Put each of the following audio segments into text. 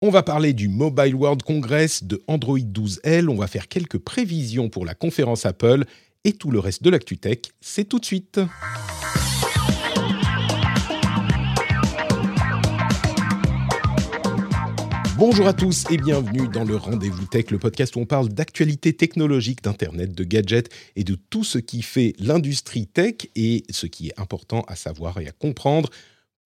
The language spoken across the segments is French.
On va parler du Mobile World Congress, de Android 12L, on va faire quelques prévisions pour la conférence Apple et tout le reste de l'ActuTech, c'est tout de suite. Bonjour à tous et bienvenue dans le Rendez-vous Tech, le podcast où on parle d'actualité technologique, d'Internet, de gadgets et de tout ce qui fait l'industrie tech et ce qui est important à savoir et à comprendre.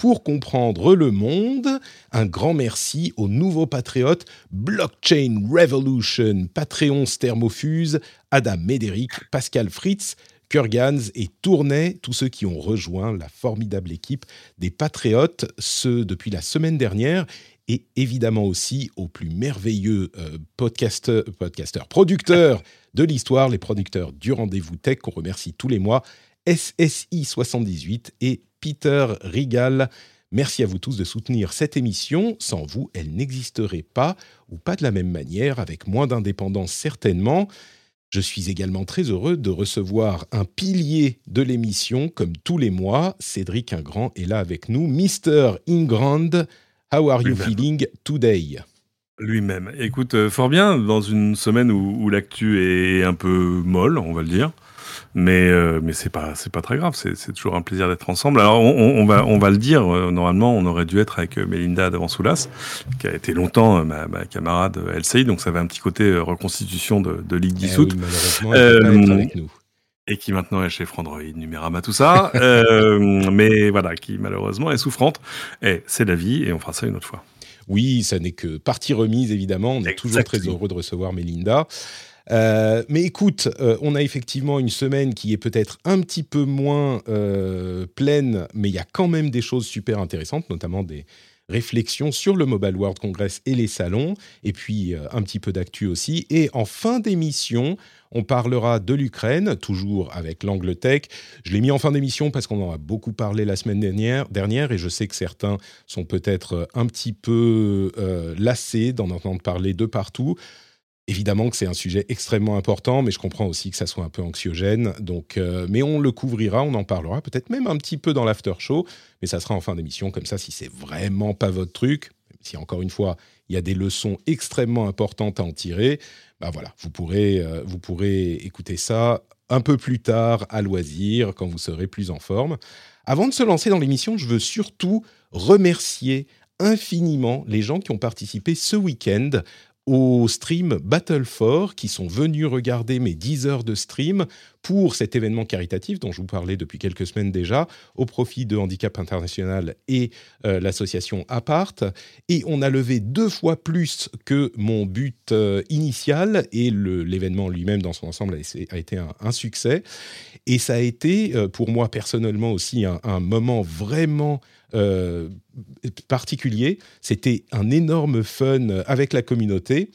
Pour comprendre le monde, un grand merci aux nouveaux patriotes Blockchain Revolution, Patreon Thermofuse, Adam Médéric, Pascal Fritz, Kurgans et Tournai, tous ceux qui ont rejoint la formidable équipe des Patriotes, ce depuis la semaine dernière. Et évidemment aussi aux plus merveilleux euh, podcasteurs, producteurs de l'histoire, les producteurs du rendez-vous tech qu'on remercie tous les mois, SSI78 et Peter Rigal. Merci à vous tous de soutenir cette émission. Sans vous, elle n'existerait pas, ou pas de la même manière, avec moins d'indépendance certainement. Je suis également très heureux de recevoir un pilier de l'émission, comme tous les mois. Cédric Ingrand est là avec nous. Mister Ingrand, how are you feeling today? Lui-même. Écoute, euh, fort bien, dans une semaine où, où l'actu est un peu molle, on va le dire. Mais euh, mais c'est pas c'est pas très grave. C'est toujours un plaisir d'être ensemble. Alors on, on, va on va le dire. Euh, normalement, on aurait dû être avec euh, Melinda Davansoulas, qui a été longtemps ma, ma camarade LCI. Donc ça avait un petit côté reconstitution de, de ligue eh dissoute. avec nous. Et qui maintenant est chez Frandroid, Numérama, tout ça. euh, mais voilà, qui malheureusement est souffrante. Et c'est la vie, et on fera ça une autre fois. Oui, ça n'est que partie remise, évidemment. On est toujours très heureux de recevoir Melinda. Euh, mais écoute, euh, on a effectivement une semaine qui est peut-être un petit peu moins euh, pleine, mais il y a quand même des choses super intéressantes, notamment des réflexions sur le Mobile World Congress et les salons, et puis un petit peu d'actu aussi. Et en fin d'émission, on parlera de l'Ukraine, toujours avec l'angle tech. Je l'ai mis en fin d'émission parce qu'on en a beaucoup parlé la semaine dernière, dernière et je sais que certains sont peut-être un petit peu lassés d'en entendre parler de partout. Évidemment que c'est un sujet extrêmement important, mais je comprends aussi que ça soit un peu anxiogène. Donc, euh, mais on le couvrira, on en parlera, peut-être même un petit peu dans l'after show, mais ça sera en fin d'émission. Comme ça, si c'est vraiment pas votre truc, si encore une fois il y a des leçons extrêmement importantes à en tirer, bah voilà, vous pourrez, euh, vous pourrez écouter ça un peu plus tard à loisir quand vous serez plus en forme. Avant de se lancer dans l'émission, je veux surtout remercier infiniment les gens qui ont participé ce week-end au stream Battle 4 qui sont venus regarder mes 10 heures de stream pour cet événement caritatif dont je vous parlais depuis quelques semaines déjà au profit de Handicap International et euh, l'association Apart et on a levé deux fois plus que mon but euh, initial et l'événement lui-même dans son ensemble a, été un, succès et ça a été euh, pour moi personnellement aussi un, moment vraiment particulier. C'était un énorme fun avec la communauté.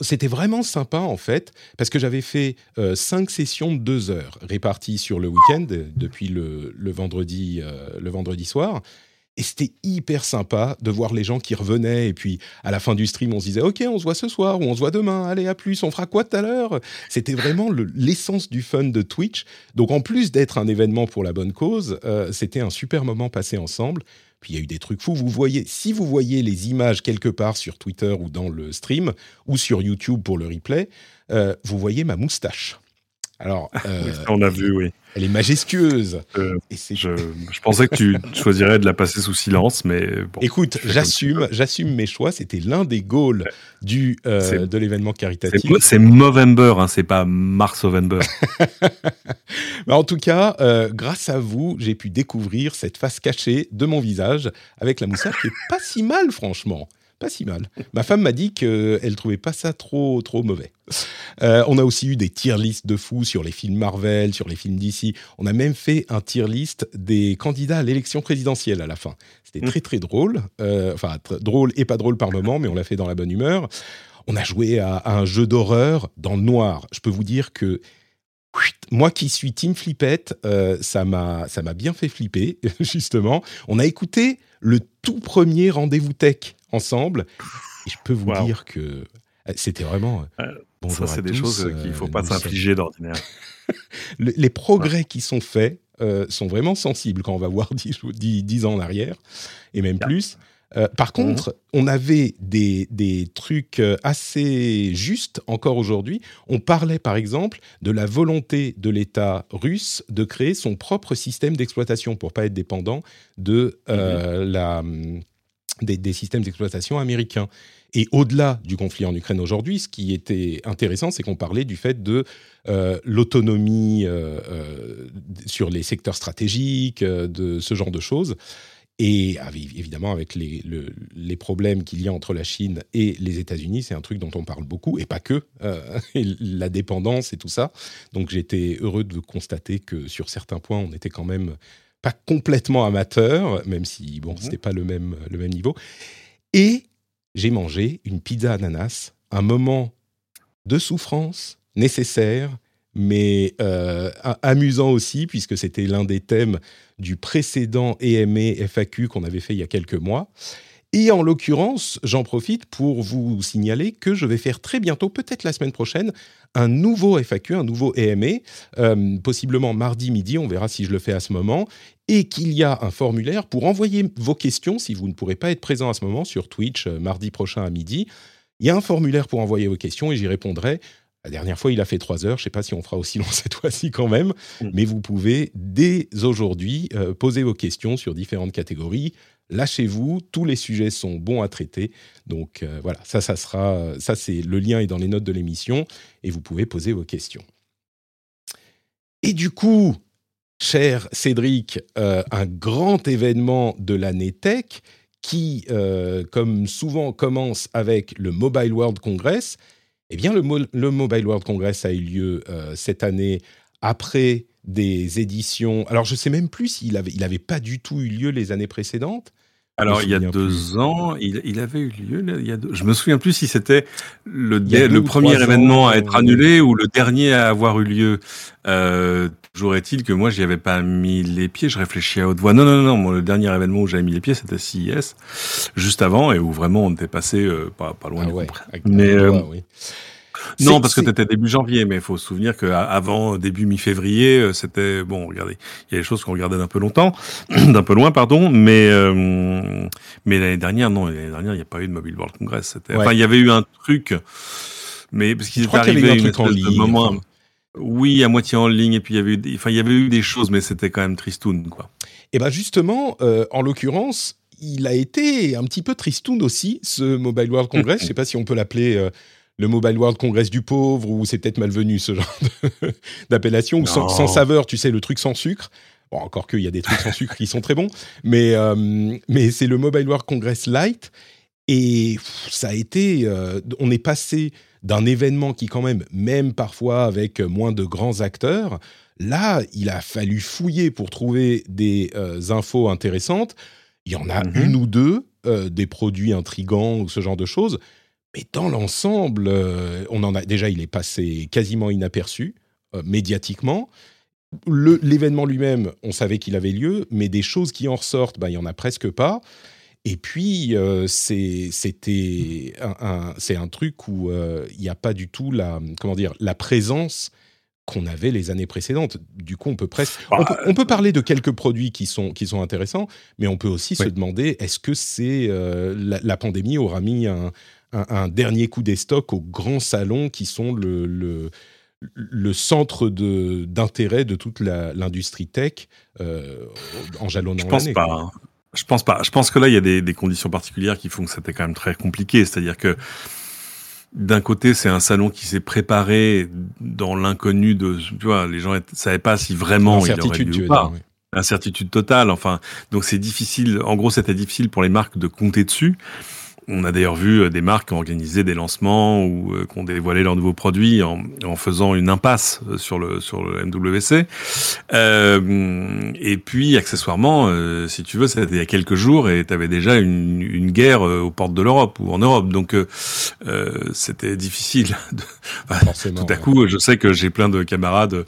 C'était vraiment sympa en fait, parce que j'avais fait euh, cinq sessions de deux heures réparties sur le week-end depuis le, vendredi, euh, le vendredi soir. Et c'était hyper sympa de voir les gens qui revenaient. Et puis, à la fin du stream, on se disait, OK, on se voit ce soir ou on se voit demain. Allez, à plus. On fera quoi tout à l'heure? C'était vraiment l'essence du fun de Twitch. Donc, en plus d'être un événement pour la bonne cause, euh, c'était un super moment passé ensemble. Puis, il y a eu des trucs fous. Vous voyez, si vous voyez les images quelque part sur Twitter ou dans le stream ou sur YouTube pour le replay, euh, vous voyez ma moustache. Alors, euh, on a vu, oui. Elle est majestueuse. Euh, je, pensais que tu choisirais de la passer sous silence, mais bon. Écoute, j'assume, j'assume mes choix. C'était l'un des goals du euh, de l'événement caritatif. C'est Movember, hein, c'est pas Mars-Ovember. en tout cas, grâce à vous, j'ai pu découvrir cette face cachée de mon visage avec la moustache qui est pas si mal, franchement pas si mal. Ma femme m'a dit qu'elle trouvait pas ça trop, trop mauvais. Euh, on a aussi eu des tier lists de fous sur les films Marvel, sur les films DC. On a même fait un tier list des candidats à l'élection présidentielle à la fin. C'était très très drôle, euh, enfin drôle et pas drôle par moment, mais on l'a fait dans la bonne humeur. On a joué à, un jeu d'horreur dans le noir. Je peux vous dire que moi qui suis Team Flippette, euh, ça m'a ça m'a bien fait flipper justement. On a écouté le tout premier rendez-vous tech ensemble et je peux vous dire que c'était vraiment ça, c'est des choses euh, qu'il ne faut pas s'infliger d'ordinaire. les progrès qui sont faits euh, sont vraiment sensibles quand on va voir 10, ans en arrière, et même plus. Euh, par mhm. contre, on avait des, des, trucs assez justes encore aujourd'hui. On parlait par exemple de la volonté de l'État russe de créer son propre système d'exploitation pour pas être dépendant de, mhm. la, des, systèmes d'exploitation américains. Et au-delà du conflit en Ukraine aujourd'hui, ce qui était intéressant, c'est qu'on parlait du fait de euh, l'autonomie euh, euh, sur les secteurs stratégiques, de ce genre de choses. Et évidemment, avec les problèmes qu'il y a entre la Chine et les États-Unis, c'est un truc dont on parle beaucoup, et pas que, la dépendance et tout ça. Donc j'étais heureux de constater que sur certains points, on était quand même pas complètement amateur, même si bon, mmh c'était pas le même, le même niveau. Et j'ai mangé une pizza ananas, un moment de souffrance nécessaire, mais euh, amusant aussi, puisque c'était l'un des thèmes du précédent EME FAQ qu'on avait fait il y a quelques mois. Et en l'occurrence, j'en profite pour vous signaler que je vais faire très bientôt, peut-être la semaine prochaine, un nouveau FAQ, un nouveau EME, euh, possiblement mardi midi, on verra si je le fais à ce moment, et qu'il y a un formulaire pour envoyer vos questions si vous ne pourrez pas être présent à ce moment sur Twitch euh, mardi prochain à midi. Il y a un formulaire pour envoyer vos questions et j'y répondrai. La dernière fois, il a fait trois heures. Je ne sais pas si on fera aussi long cette fois-ci quand même. Mm. Mais vous pouvez, dès aujourd'hui, euh, poser vos questions sur différentes catégories lâchez-vous, tous les sujets sont bons à traiter. Donc euh, voilà, ça, ça sera, ça c'est le lien est dans les notes de l'émission et vous pouvez poser vos questions. Et du coup, cher Cédric, euh, un grand événement de l'année tech qui, euh, comme souvent, commence avec le Mobile World Congress. Eh bien, le, le Mobile World Congress a eu lieu cette année après des éditions. Alors, je sais même plus s'il avait, il avait pas du tout eu lieu les années précédentes. Alors, il y a deux ans, il, il, avait eu lieu. Il y a deux, je me souviens plus si c'était le, le premier événement à être euh, annulé ou le dernier à avoir eu lieu. Euh, toujours est-il que moi, j'y avais pas mis les pieds. Je réfléchis à haute voix. Non, non, non. Moi, le dernier événement où j'avais mis les pieds, c'était CIS, juste avant, et où vraiment on était passé euh, pas, pas loin ah ouais, Mais euh, oui. Non, parce que tu étais début janvier, mais il faut se souvenir qu'avant début mi-février, euh, c'était bon. Regardez, il y a des choses qu'on regardait d'un peu longtemps, d'un peu loin, pardon. Mais euh, mais l'année dernière, non, l'année dernière, il n'y a pas eu de Mobile World Congress. Enfin, il y avait eu un truc, mais parce qu'il est arrivé un truc en ligne, moment. Oui, à moitié en ligne, et puis il y avait eu, enfin, il y avait eu des choses, mais c'était quand même tristoun, quoi. Et eh ben justement, euh, en l'occurrence, il a été un petit peu tristoun aussi, ce Mobile World Congress. Je ne sais pas si on peut l'appeler le Mobile World Congress du pauvre, ou c'est peut-être malvenu ce genre d'appellation, ou sans, saveur, tu sais, le truc sans sucre. Bon, encore qu'il y a des trucs sans sucre qui sont très bons, mais, euh, mais c'est le Mobile World Congress Lite. Et ça a été. Euh, on est passé d'un événement qui, quand même, même parfois avec moins de grands acteurs, là, il a fallu fouiller pour trouver des euh, infos intéressantes. Il y en a mm-hmm. une ou deux, des produits intrigants ou ce genre de choses. Mais dans l'ensemble, euh, on en a déjà, il est passé quasiment inaperçu euh, médiatiquement. L'événement lui-même, on savait qu'il avait lieu, mais des choses qui en ressortent, ben, il y en a presque pas. Et puis, euh, c'était un, c'est un truc où il n'y a pas du tout la, comment dire, la présence qu'on avait les années précédentes. Du coup, on peut presque, on, peut, bah, parler de quelques produits qui sont qui sont intéressants, mais on peut aussi se demander est-ce que c'est la, pandémie aura mis un, un, dernier coup des stocks aux grands salons qui sont le, le, le centre d'intérêt de, toute l'industrie tech euh, en jalonnant Je pense pas. Hein. Je pense pas. Je pense que là, il y a des, des conditions particulières qui font que c'était quand même très compliqué. C'est-à-dire que d'un côté, c'est un salon qui s'est préparé dans l'inconnu de, tu vois, les gens ne savaient pas si vraiment il aurait lieu ou pas. Incertitude totale. Enfin, donc c'est difficile. En gros, c'était difficile pour les marques de compter dessus. On a d'ailleurs vu euh, des marques qui ont organisé des lancements ou euh, qui ont dévoilé leurs nouveaux produits en, en, faisant une impasse euh, sur le sur le MWC. Euh, et puis accessoirement, euh, si tu veux, c'était il y a quelques jours et tu avais déjà une, une guerre aux portes de l'Europe ou en Europe, donc c'était difficile. De... tout à coup, je sais que j'ai plein de camarades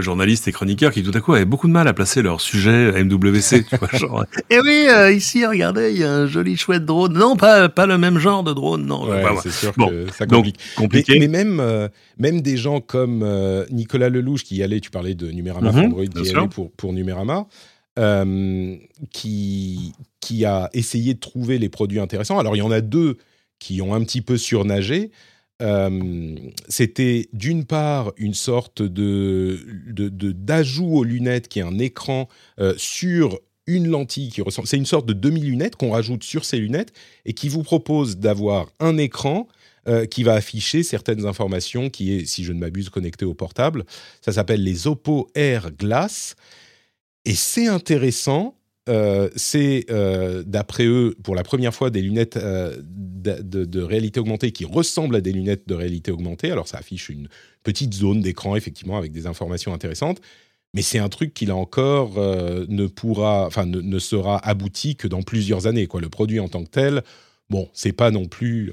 journalistes et chroniqueurs qui tout à coup avaient beaucoup de mal à placer leur sujet MWC. tu vois, genre, et eh oui, ici, regardez, il y a un joli chouette drone. Non, pas pas le même genre de drone, non. c'est sûr que ça complique. compliqué. Mais, même, euh, même des gens comme euh, Nicolas Lelouch qui y allait, tu parlais de Numérama Android, qui y allait pour, pour Numérama, euh, qui, qui a essayé de trouver les produits intéressants. Alors, il y en a deux qui ont un petit peu surnagé. C'était d'une part une sorte de d'ajout aux lunettes qui est un écran sur une lentille qui ressemble. C'est une sorte de demi-lunette qu'on rajoute sur ces lunettes et qui vous propose d'avoir un écran euh, qui va afficher certaines informations qui est, si je ne m'abuse, connecté au portable. Ça s'appelle les Oppo Air Glass. Et c'est intéressant. Euh, c'est, euh, d'après eux, pour la première fois, des lunettes de, de, réalité augmentée qui ressemblent à des lunettes de réalité augmentée. Alors, ça affiche une petite zone d'écran, effectivement, avec des informations intéressantes mais c'est un truc qui là encore euh, ne pourra, enfin ne, sera abouti que dans plusieurs années. Quoi. Le produit en tant que tel, bon, c'est pas non plus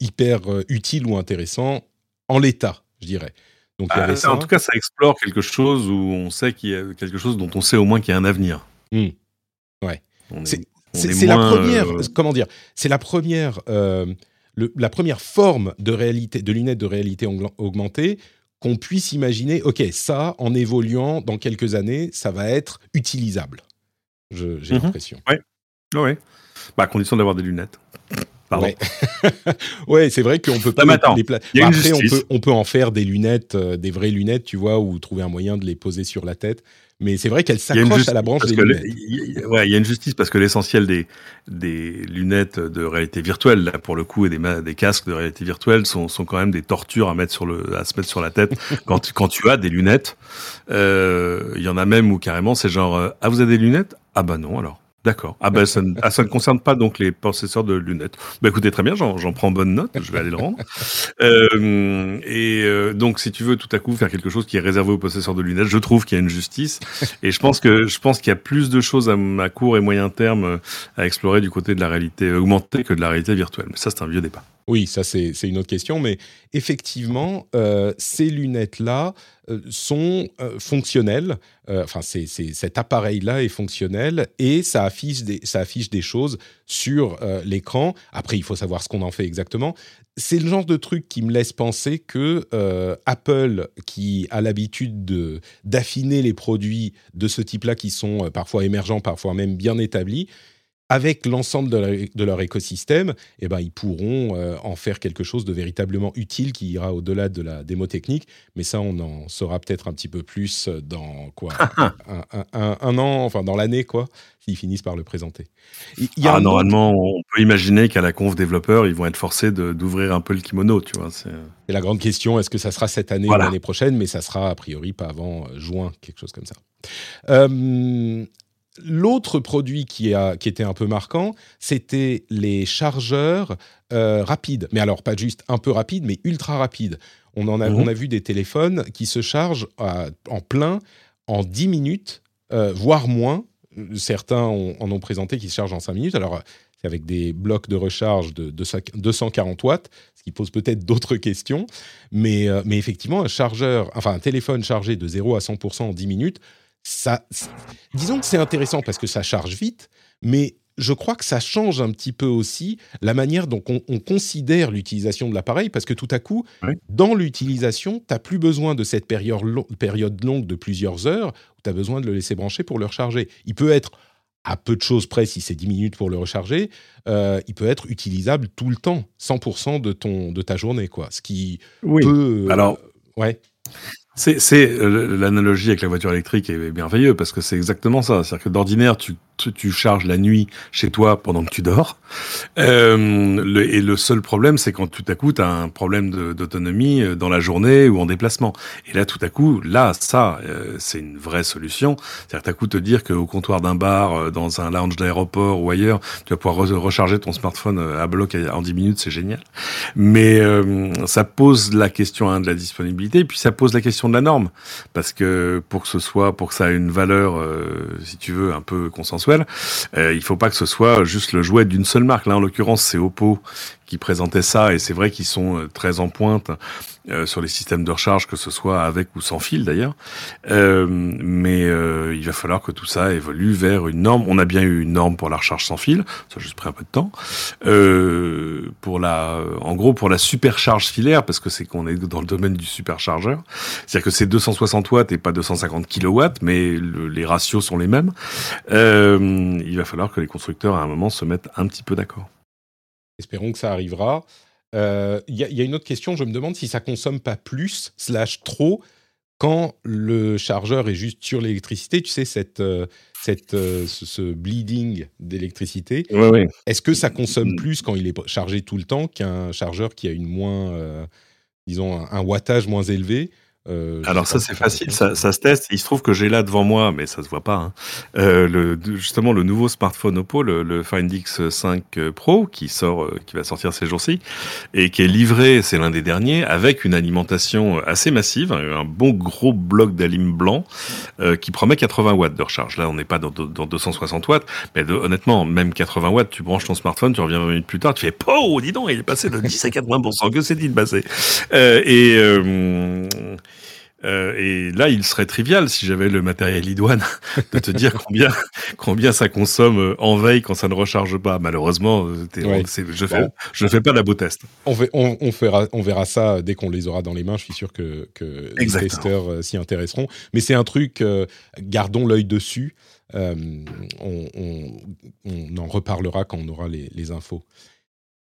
hyper euh, utile ou intéressant en l'état, je dirais. Donc, ah, En tout cas, ça explore quelque chose où on sait qu'il y a quelque chose dont on sait au moins qu'il y a un avenir. Mmh. Ouais. C'est la première, euh, comment dire, c'est la première, la première forme de réalité, de lunettes de réalité augmentée qu'on puisse imaginer, OK, ça, en évoluant dans quelques années, ça va être utilisable. J'ai mhm. l'impression. Oui, oui. Bah, à condition d'avoir des lunettes. Pardon. Ouais, c'est vrai qu'on peut pas. Les bah, après, on peut, on peut en faire des lunettes, euh, des vraies lunettes, tu vois, ou trouver un moyen de les poser sur la tête mais c'est vrai qu'elle s'accroche à la branche des lunettes. Il ouais, y a une justice parce que l'essentiel des, des lunettes de réalité virtuelle, là, pour le coup, et des, des casques de réalité virtuelle sont, sont quand même des tortures à mettre sur le, à se mettre sur la tête quand, tu, quand tu as des lunettes. Euh, il y en a même où carrément c'est genre, euh, ah vous avez des lunettes? Ah bah non alors. D'accord. Ah ben ça, ah, ça, ne concerne pas donc les possesseurs de lunettes. Bah écoutez très bien, j'en prends bonne note, je vais aller le rendre. Euh, et euh, donc si tu veux tout à coup faire quelque chose qui est réservé aux possesseurs de lunettes, je trouve qu'il y a une justice et je pense que je pense qu'il y a plus de choses à, à court et moyen terme euh, à explorer du côté de la réalité augmentée que de la réalité virtuelle. Mais ça c'est un vieux débat. Oui, ça c'est une autre question, mais effectivement, euh, ces lunettes-là euh, sont euh, fonctionnelles. enfin, cet appareil-là est fonctionnel et ça affiche des, ça affiche des choses sur l'écran. Après, il faut savoir ce qu'on en fait exactement. C'est le genre de truc qui me laisse penser que Apple, qui a l'habitude d'affiner les produits de ce type-là, qui sont parfois émergents, parfois même bien établis, avec l'ensemble de, leur écosystème, eh ben, ils pourront euh, en faire quelque chose de véritablement utile qui ira au-delà de la démo technique. Mais ça, on en saura peut-être un petit peu plus dans quoi un, an, enfin dans l'année, quoi, s'ils finissent par le présenter. ah, normalement, on peut imaginer qu'à la conf développeur, ils vont être forcés d'ouvrir un peu le kimono, tu vois. C'est la grande question, est-ce que ça sera cette année ou l'année prochaine Mais ça sera a priori pas avant euh, juin, quelque chose comme ça. Euh, L'autre produit qui, a, qui était un peu marquant, c'était les chargeurs euh, rapides. Mais alors, pas juste un peu rapides, mais ultra rapides. On, en a, mhm. on a vu des téléphones qui se chargent en plein en 10 minutes, euh, voire moins. Certains en ont présenté qui se chargent en 5 minutes. Alors, c'est avec des blocs de recharge de, 240 watts, ce qui pose peut-être d'autres questions. Mais, euh, mais effectivement, un chargeur, enfin un téléphone chargé de 0 à 100% en 10 minutes, ça, disons que c'est intéressant parce que ça charge vite, mais je crois que ça change un petit peu aussi la manière dont on, considère l'utilisation de l'appareil, parce que tout à coup, dans l'utilisation, tu n'as plus besoin de cette période, période, longue de plusieurs heures où tu as besoin de le laisser brancher pour le recharger. Il peut être, à peu de choses près, si c'est 10 minutes pour le recharger, euh, il peut être utilisable tout le temps, 100% de, ton, de ta journée. Quoi. Ce qui peut... Euh, Alors, ouais. C'est euh, l'analogie avec la voiture électrique est merveilleuse parce que c'est exactement ça. C'est-à-dire que d'ordinaire, tu, tu, charges la nuit chez toi pendant que tu dors. Euh, et le seul problème, c'est quand tout à coup, tu as un problème d'autonomie euh, dans la journée ou en déplacement. Et là, tout à coup, là, ça, euh, c'est une vraie solution. C'est-à-dire, à coup, te dire qu'au comptoir d'un bar, dans un lounge d'aéroport ou ailleurs, tu vas pouvoir recharger ton smartphone à bloc en 10 minutes, c'est génial. Mais ça pose la question hein, de la disponibilité, et puis ça pose la question de la norme. Parce que pour que ce soit, pour que ça ait une valeur, si tu veux, un peu consensuelle, euh, il faut pas que ce soit juste le jouet d'une seule marque. Là, en l'occurrence, c'est Oppo qui présentait ça, et c'est vrai qu'ils sont euh, très en pointe euh, sur les systèmes de recharge, que ce soit avec ou sans fil d'ailleurs. Euh, mais il va falloir que tout ça évolue vers une norme. On a bien eu une norme pour la recharge sans fil, ça a juste pris un peu de temps. pour la, en gros, pour la supercharge filaire, parce que c'est qu'on est dans le domaine du superchargeur, c'est-à-dire que c'est 260 watts et pas 250 kilowatts, mais les ratios sont les mêmes. il va falloir que les constructeurs à un moment se mettent un petit peu d'accord. Espérons que ça arrivera. Il euh, y, a une autre question, je me demande si ça consomme pas plus, slash trop, quand le chargeur est juste sur l'électricité, tu sais, cette, euh, cette, euh, ce, bleeding d'électricité. Est-ce que ça consomme mm. plus quand il est chargé tout le temps qu'un chargeur qui a une moins, disons, un, wattage moins élevé? Euh, Alors ça c'est facile, ça, se teste. Il se trouve que j'ai là devant moi, mais ça se voit pas, hein, euh, le, justement le nouveau smartphone Oppo, le, Find X5 Pro, qui sort, euh, qui va sortir ces jours-ci, et qui est livré, c'est l'un des derniers, avec une alimentation assez massive, un bon gros bloc d'alim blanc qui promet 80 watts de recharge. Là on n'est pas dans, 260 watts, mais honnêtement, même 80 watts, tu branches ton smartphone, tu reviens 20 minutes plus tard, tu fais « Oh, dis donc, il est passé de 10 à 80%, que c'est-il passé ?» Et euh, et là, il serait trivial si j'avais le matériel idoine de te dire combien combien ça consomme euh, en veille quand ça ne recharge pas. Malheureusement, euh, je fais je fais pas la beau test. On, on, on, fera, on verra ça dès qu'on les aura dans les mains. Je suis sûr que, que les testeurs s'y intéresseront. Mais c'est un truc, gardons l'œil dessus. on, on, en reparlera quand on aura les, les infos.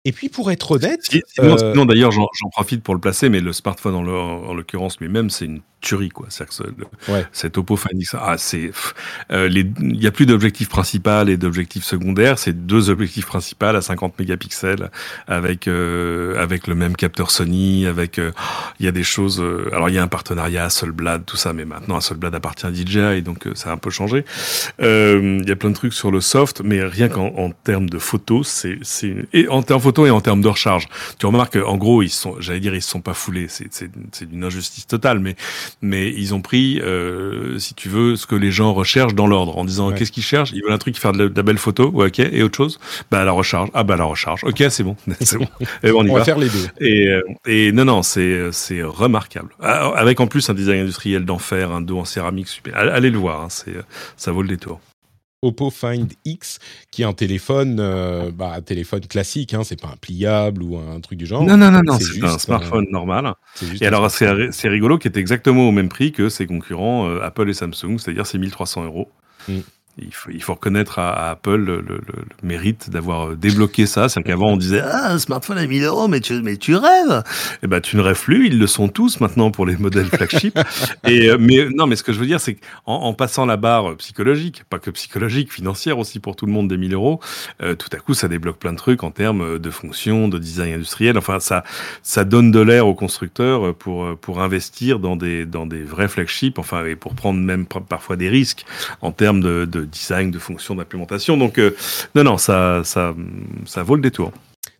Et puis pour être honnête, sinon, sinon d'ailleurs j'en profite pour le placer, mais le smartphone en l'occurrence lui-même c'est une tuerie quoi. C'est cet Oppo Find X, ah c'est, euh, il y a plus d'objectif principal et d'objectif secondaire, c'est deux objectifs principaux à 50 mégapixels avec euh, avec le même capteur Sony, avec euh, il y a des choses. alors il y a un partenariat Hasselblad, tout ça, mais maintenant Hasselblad appartient à DJI, donc ça a un peu changé. Il y a plein de trucs sur le soft, mais rien qu'en termes de photos, c'est c'est et en termes photo et en termes de recharge. Tu remarques en gros ils sont, j'allais dire ils se sont pas foulés, c'est c'est d'une injustice totale, mais mais ils ont pris, euh, si tu veux, ce que les gens recherchent dans l'ordre, en disant qu'est-ce qu'ils cherchent? Ils veulent un truc qui fait de la, belle photo, ouais, ok, et autre chose? Bah la recharge, ah bah la recharge, ok, c'est bon, c'est bon, et on, y va. faire les deux. Et, euh, et non, non, c'est c'est remarquable. Ah, avec en plus un design industriel d'enfer, un dos en céramique super. Allez le voir, hein, c'est ça vaut le détour. Oppo Find X, qui est un téléphone, euh, bah, un téléphone classique, hein, c'est pas un pliable ou un truc du genre. Non, non, non, non c'est un smartphone normal. Et alors, c'est rigolo qui est exactement au même prix que ses concurrents euh, Apple et Samsung, c'est-à-dire c'est 1300 euros. Mm il faut, il faut reconnaître à, Apple le, le, le, mérite d'avoir euh, débloqué ça. C'est qu'avant on disait ah un smartphone à 1000 euros, mais tu, mais tu rêves. Eh ben tu ne rêves plus. Ils le sont tous maintenant pour les modèles flagship. Et euh, mais non, mais ce que je veux dire, c'est qu'en en passant la barre psychologique, pas que psychologique, financière aussi pour tout le monde des 1000 euros, euh, tout à coup ça débloque plein de trucs en termes de fonction, de design industriel. Enfin ça ça donne de l'air aux constructeurs pour pour investir dans des dans des vrais flagships. Enfin et pour prendre même parfois des risques en termes de, de design, de fonction, d'implémentation. Donc, euh, non, non, ça, ça, ça vaut le détour.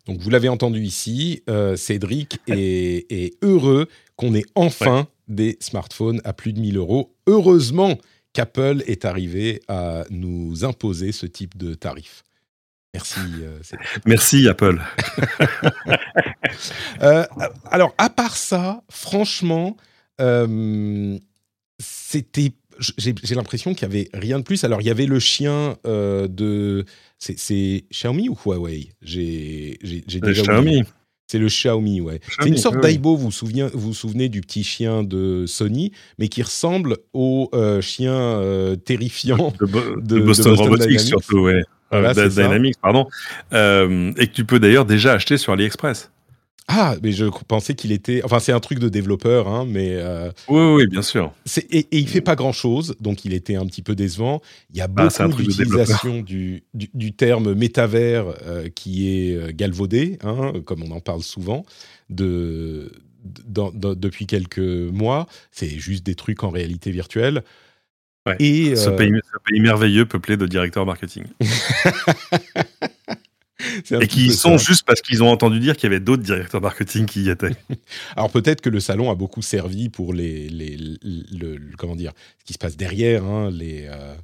Donc, vous l'avez entendu ici, euh, Cédric est, heureux qu'on ait enfin des smartphones à plus de 1000 euros. Heureusement qu'Apple est arrivé à nous imposer ce type de tarif. Merci. Euh, Merci Apple. alors, à part ça, franchement, c'était j'ai l'impression qu'il y avait rien de plus. Alors, il y avait le chien euh, de. C'est Xiaomi ou Huawei? J'ai déjà. Xiaomi. C'est le Xiaomi, ouais. C'est une sorte d'Aibo, vous, vous vous souvenez du petit chien de Sony, mais qui ressemble au euh, chien euh, terrifiant de, Boston, Robotics, surtout, ouais. Dynamics, pardon. et que tu peux d'ailleurs déjà acheter sur AliExpress. Ah, mais je pensais qu'il était. Enfin, c'est un truc de développeur, hein, mais. Euh, oui, oui, bien sûr. Et, et, il fait pas grand chose, donc il était un petit peu décevant. Il y a bah, beaucoup d'utilisation du, du, terme métavers euh, qui est euh, galvaudé, hein, comme on en parle souvent, de, depuis quelques mois. C'est juste des trucs en réalité virtuelle. Et, ce, pays, ce pays merveilleux peuplé de directeurs marketing. Et qui y sont juste parce qu'ils ont entendu dire qu'il y avait d'autres directeurs marketing qui y étaient. Alors peut-être que le salon a beaucoup servi pour les, les le, comment dire, ce qui se passe derrière, hein, les, euh,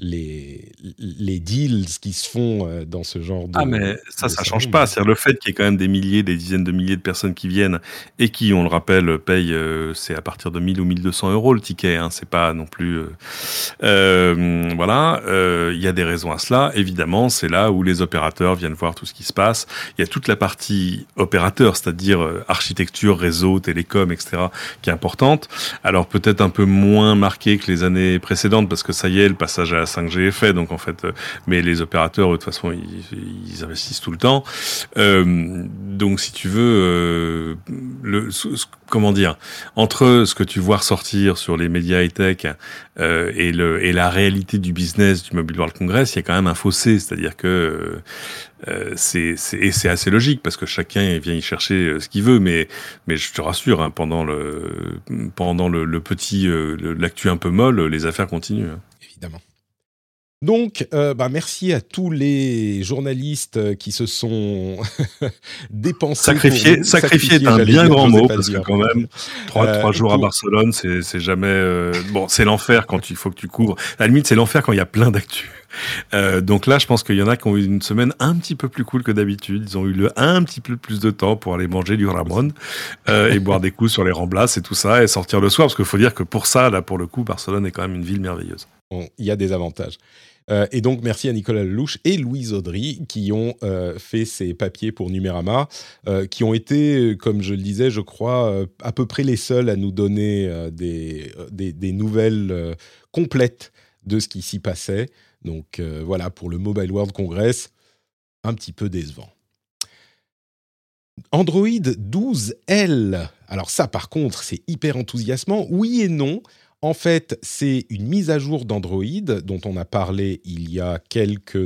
les, les deals qui se font euh, dans ce genre de. Ah, mais ça, ça change pas. C'est le fait qu'il y ait quand même des milliers, des dizaines de milliers de personnes qui viennent et qui, on le rappelle, payent, euh, c'est à partir de 1000 ou 1200 euros le ticket. Hein, c'est pas non plus. Euh, voilà. Il y a des raisons à cela. Évidemment, c'est là où les opérateurs viennent voir tout ce qui se passe. Il y a toute la partie opérateur, c'est-à-dire architecture, réseau, télécom, etc., qui est importante. Alors peut-être un peu moins marqué que les années précédentes parce que ça y est, le passage à 5G est fait, donc en fait, euh, mais les opérateurs de toute façon ils, investissent tout le temps. Euh, donc si tu veux, euh, comment dire, entre ce que tu vois ressortir sur les médias high tech et, la réalité du business du Mobile World Congress, il y a quand même un fossé, c'est-à-dire que c'est et c'est assez logique parce que chacun vient y chercher ce qu'il veut, mais je te rassure, hein, pendant le petit l'actu un peu molle, les affaires continuent. Hein. Évidemment. Donc, euh, bah, merci à tous les journalistes euh, qui se sont dépensés. Sacrifié, sacrifié est un bien grand mot parce que quand même trois, euh, trois jours à Barcelone, c'est, jamais bon, c'est l'enfer quand il faut que tu couvres. À la limite, c'est l'enfer quand il y a plein d'actu. donc là, je pense qu'il y en a qui ont eu une semaine un petit peu plus cool que d'habitude. Ils ont eu le un petit peu plus de temps pour aller manger du Ramon et boire des coups sur les remblasses et tout ça et sortir le soir parce qu'il faut dire que pour ça, là, pour le coup, Barcelone est quand même une ville merveilleuse. il y a des avantages. Euh, et donc, merci à Nicolas Lelouch et Louise Audry qui ont euh, fait ces papiers pour Numérama, euh, qui ont été, comme je le disais, je crois, à peu près les seuls à nous donner des, des, nouvelles complètes de ce qui s'y passait. Donc voilà, pour le Mobile World Congress, un petit peu décevant. Android 12L. Alors ça, par contre, c'est hyper enthousiasmant. Oui et non. En fait, c'est une mise à jour d'Android dont on a parlé il y a quelques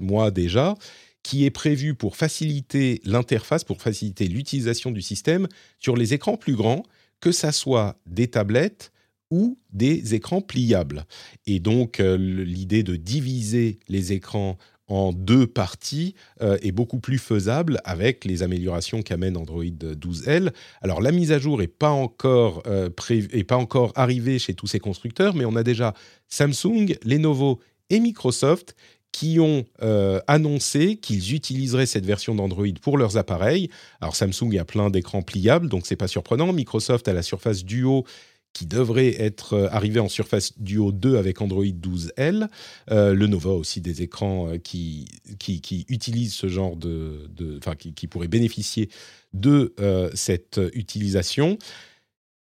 mois déjà, qui est prévue pour faciliter l'interface, pour faciliter l'utilisation du système sur les écrans plus grands, que ça soit des tablettes ou des écrans pliables. Et donc, euh, l'idée de diviser les écrans en deux parties euh, est beaucoup plus faisable avec les améliorations qu'amène Android 12L. Alors la mise à jour n'est pas encore euh, pas encore arrivée chez tous ces constructeurs, mais on a déjà Samsung, Lenovo et Microsoft qui ont euh, annoncé qu'ils utiliseraient cette version d'Android pour leurs appareils. Alors Samsung a plein d'écrans pliables, donc c'est pas surprenant. Microsoft a la Surface Duo qui devrait être euh, arrivé en Surface Duo 2 avec Android 12L. Euh, le Nova aussi des écrans euh, qui, qui, utilisent ce genre de... Enfin, qui, qui pourraient bénéficier de cette utilisation.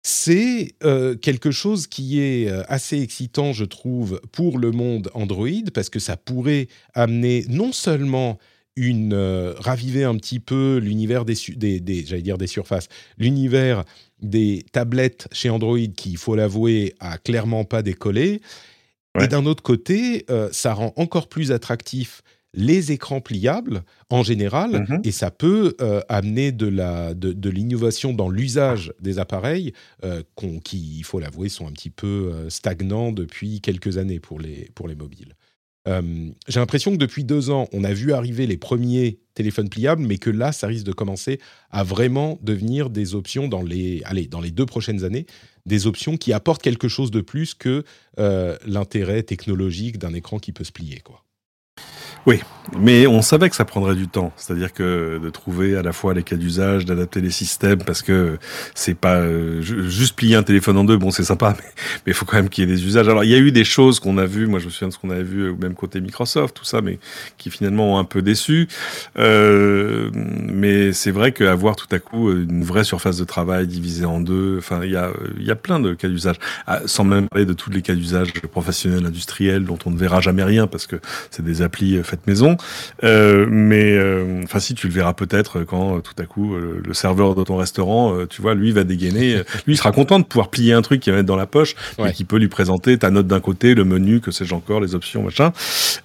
C'est quelque chose qui est assez excitant, je trouve, pour le monde Android, parce que ça pourrait amener non seulement une raviver un petit peu l'univers des j'allais dire des surfaces, l'univers des tablettes chez Android qui, il faut l'avouer, a clairement pas décollé. Et d'un autre côté, euh, ça rend encore plus attractif les écrans pliables en général, mm-hmm. et ça peut euh, amener de, la, de, l'innovation dans l'usage des appareils euh, qui, il faut l'avouer, sont un petit peu stagnants depuis quelques années pour les, pour les mobiles. J'ai l'impression que depuis deux ans, on a vu arriver les premiers téléphones pliables, mais que là, ça risque de commencer à vraiment devenir des options dans les, allez, dans les deux prochaines années, des options qui apportent quelque chose de plus que euh, l'intérêt technologique d'un écran qui peut se plier. Quoi. Oui, mais on savait que ça prendrait du temps, c'est-à-dire que de trouver à la fois les cas d'usage, d'adapter les systèmes, parce que c'est pas euh, juste plier un téléphone en deux, bon c'est sympa, mais il faut quand même qu'il y ait des usages. Alors il y a eu des choses qu'on a vues, moi je me souviens de ce qu'on avait vu, ou même côté Microsoft, tout ça, mais qui finalement ont un peu déçu. Euh, mais c'est vrai qu'avoir tout à coup une vraie surface de travail divisée en deux, enfin il y a, y a plein de cas d'usage, ah, sans même parler de tous les cas d'usage professionnels, industriels, dont on ne verra jamais rien, parce que c'est des applis fait maison. Euh, mais euh, enfin, si tu le verras peut-être quand tout à coup le serveur de ton restaurant, tu vois, lui va dégainer. lui, il sera content de pouvoir plier un truc qu'il va mettre dans la poche, et qui peut lui présenter ta note d'un côté, le menu, que sais-je encore, les options, machin.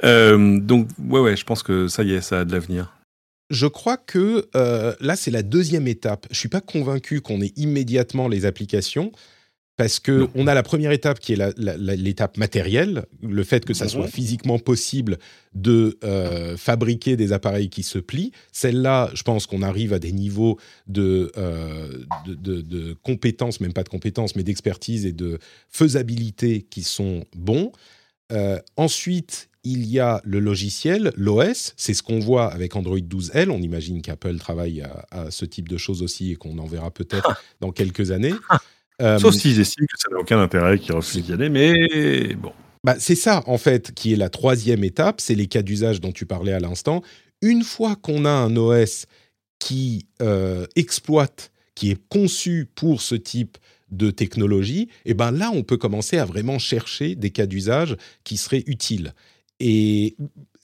donc, ouais, ouais, je pense que ça y est, ça a de l'avenir. Je crois que là, c'est la deuxième étape. Je suis pas convaincu qu'on ait immédiatement les applications parce que on a la première étape qui est l'étape matérielle, le fait que ça soit physiquement possible de euh, fabriquer des appareils qui se plient. Celle-là, je pense qu'on arrive à des niveaux de, euh, de, compétences, même pas de compétences, mais d'expertise et de faisabilité qui sont bons. Euh, ensuite, il y a le logiciel, l'OS, c'est ce qu'on voit avec Android 12L. On imagine qu'Apple travaille à, à, ce type de choses aussi et qu'on en verra peut-être dans quelques années. Euh, Sauf s'ils estiment que ça n'a aucun intérêt, qu'ils refusent d'y aller, mais bon. Bah, c'est ça, en fait, qui est la troisième étape, c'est les cas d'usage dont tu parlais à l'instant. Une fois qu'on a un OS qui euh, exploite, qui est conçu pour ce type de technologie, et eh ben là, on peut commencer à vraiment chercher des cas d'usage qui seraient utiles. Et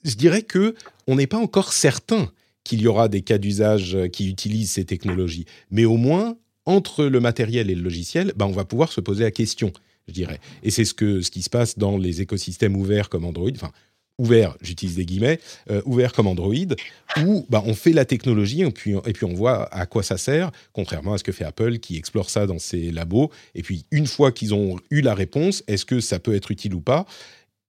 je dirais que on n'est pas encore certain qu'il y aura des cas d'usage qui utilisent ces technologies, mais au moins entre le matériel et le logiciel, bah, on va pouvoir se poser la question, je dirais. Et c'est ce, que, ce qui se passe dans les écosystèmes ouverts comme Android, enfin, ouverts, j'utilise des guillemets, euh, ouverts comme Android, où bah, on fait la technologie et puis, et puis on voit à quoi ça sert, contrairement à ce que fait Apple qui explore ça dans ses labos. Et puis une fois qu'ils ont eu la réponse, est-ce que ça peut être utile ou pas?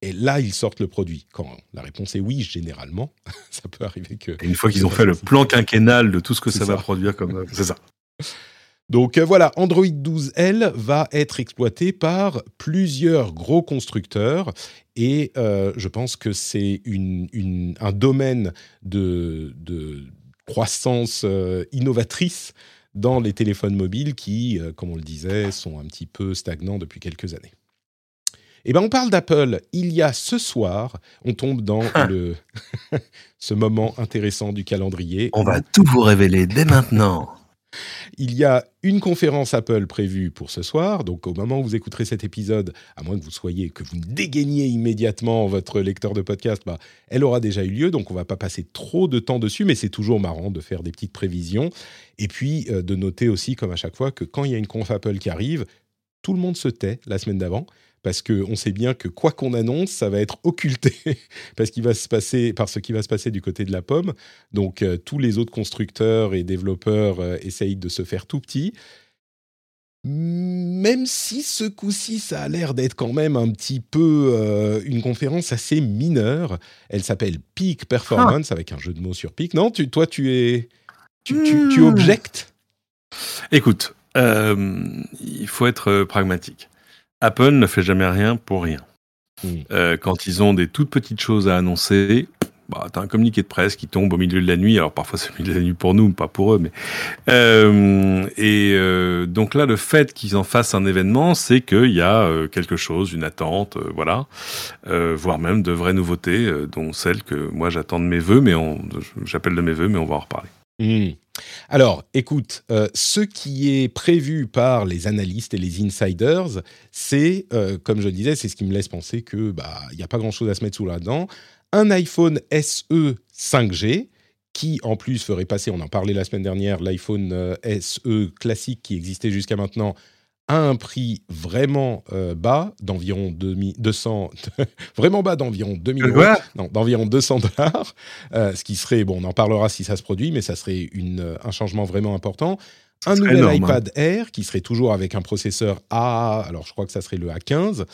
Et là, ils sortent le produit. Quand la réponse est oui, généralement, ça peut arriver que. une fois qu'ils ont fait le plan quinquennal de tout ce que ça, va produire, comme c'est ça. Donc euh, voilà, Android 12L va être exploité par plusieurs gros constructeurs et euh, je pense que c'est un domaine de, croissance euh, innovatrice dans les téléphones mobiles qui, comme on le disait, sont un petit peu stagnants depuis quelques années. Eh bien, on parle d'Apple. Il y a ce soir, on tombe dans le ce moment intéressant du calendrier. On va tout vous révéler dès maintenant. Il y a une conférence Apple prévue pour ce soir, donc au moment où vous écouterez cet épisode, à moins que vous soyez, que vous dégainiez immédiatement votre lecteur de podcast, bah, elle aura déjà eu lieu, donc on va pas passer trop de temps dessus, mais c'est toujours marrant de faire des petites prévisions, et puis euh, de noter aussi, comme à chaque fois, que quand il y a une conf Apple qui arrive, tout le monde se tait la semaine d'avant, parce qu'on sait bien que quoi qu'on annonce, ça va être occulté parce qu'il va se passer par ce qui va se passer du côté de la pomme. Donc euh, tous les autres constructeurs et développeurs euh, essayent de se faire tout petits. Même si ce coup-ci, ça a l'air d'être quand même un petit peu euh, une conférence assez mineure. Elle s'appelle Peak Performance, ah. avec un jeu de mots sur Peak. Non, tu, toi, tu es. Tu, tu, hmm. objectes? Écoute, il faut être pragmatique. Apple ne fait jamais rien pour rien. Euh, quand ils ont des toutes petites choses à annoncer, bah, tu as un communiqué de presse qui tombe au milieu de la nuit. Alors parfois c'est au milieu de la nuit pour nous, pas pour eux. Mais euh, et euh, donc là, le fait qu'ils en fassent un événement, c'est qu'il y a quelque chose, une attente, voilà, voire même de vraies nouveautés, dont celles que moi j'attends de mes voeux, mais j'appelle de mes voeux, mais on va en reparler. Hmm. Alors, écoute, euh, ce qui est prévu par les analystes et les insiders, c'est, euh, comme je disais, c'est ce qui me laisse penser que bah il n'y a pas grand-chose à se mettre sous la dent. Un iPhone SE 5G qui en plus ferait passer, on en parlait la semaine dernière, l'iPhone euh, SE classique qui existait jusqu'à maintenant à un prix vraiment euh, bas, d'environ 200, vraiment bas d'environ 2000 euros, non, d'environ 200 dollars, euh, ce qui serait, bon, on en parlera si ça se produit, mais ça serait une, euh, un changement vraiment important. Un nouvel hein. iPad Air qui serait toujours avec un processeur A, alors je crois que ça serait le A15.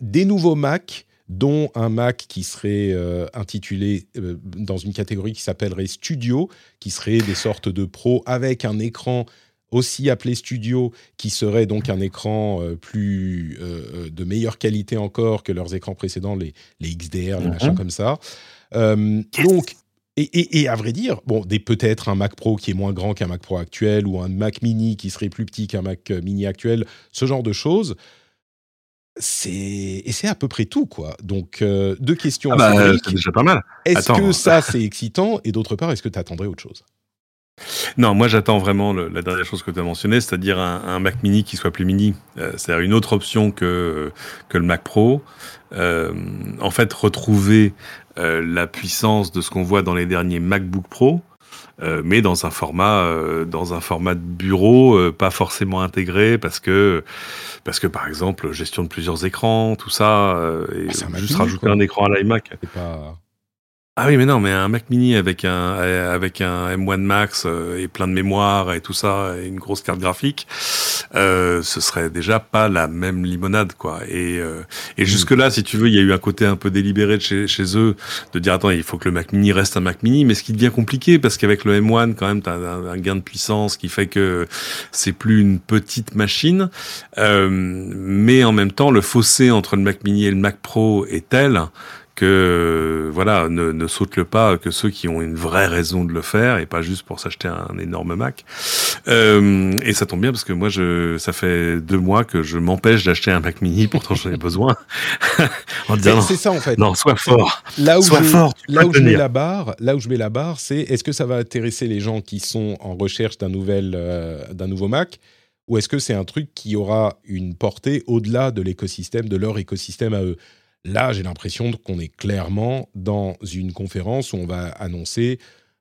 des nouveaux Mac, dont un Mac qui serait intitulé dans une catégorie qui s'appellerait Studio, qui serait des sortes de pros avec un écran aussi appelé Studio, qui serait donc un écran euh, plus euh, euh, de meilleure qualité encore que leurs écrans précédents, les, les XDR, les mhm. machins comme ça. Donc, et, et, à vrai dire, bon, peut-être un Mac Pro qui est moins grand qu'un Mac Pro actuel ou un Mac Mini qui serait plus petit qu'un Mac Mini actuel, ce genre de choses. C'est et c'est à peu près tout quoi. Donc deux questions. Ah bah, c'est déjà pas mal. Est-ce que ça c'est excitant? Et d'autre part est-ce que tu attendrais autre chose? Non, moi j'attends vraiment la dernière chose que tu as mentionné, c'est-à-dire un, Mac Mini qui soit plus mini. Euh, c'est-à-dire une autre option que, que le Mac Pro. Euh, en fait, retrouver euh, la puissance de ce qu'on voit dans les derniers MacBook Pro, mais dans un format, dans un format de bureau, pas forcément intégré, parce que, parce que par exemple, gestion de plusieurs écrans, tout ça, et ah, juste rajouter un écran à l'iMac. Pas... Ah oui, mais non, mais un Mac Mini avec un avec un M1 Max euh, et plein de mémoire et tout ça, et une grosse carte graphique, euh, ce serait déjà pas la même limonade, quoi. Et euh, et jusque là, si tu veux, il y a eu un côté un peu délibéré de chez chez eux de dire attends, il faut que le Mac Mini reste un Mac Mini, mais ce qui devient compliqué parce qu'avec le M1, quand même, t'as un, un gain de puissance qui fait que c'est plus une petite machine, euh, mais en même temps, le fossé entre le Mac Mini et le Mac Pro est tel que voilà, ne, ne saute le pas que ceux qui ont une vraie raison de le faire et pas juste pour s'acheter un, énorme Mac. Euh, et ça tombe bien parce que moi, je, ça fait deux mois que je m'empêche d'acheter un Mac Mini, pourtant j'en ai besoin. c'est ça en fait. Non, sois fort. Là où sois je, fort. Là où je mets la barre, là où je mets la barre, c'est est-ce que ça va intéresser les gens qui sont en recherche d'un nouvel, euh, d'un nouveau Mac ou est-ce que c'est un truc qui aura une portée au-delà de l'écosystème, de leur écosystème à eux? Là, j'ai l'impression qu'on est clairement dans une conférence où on va annoncer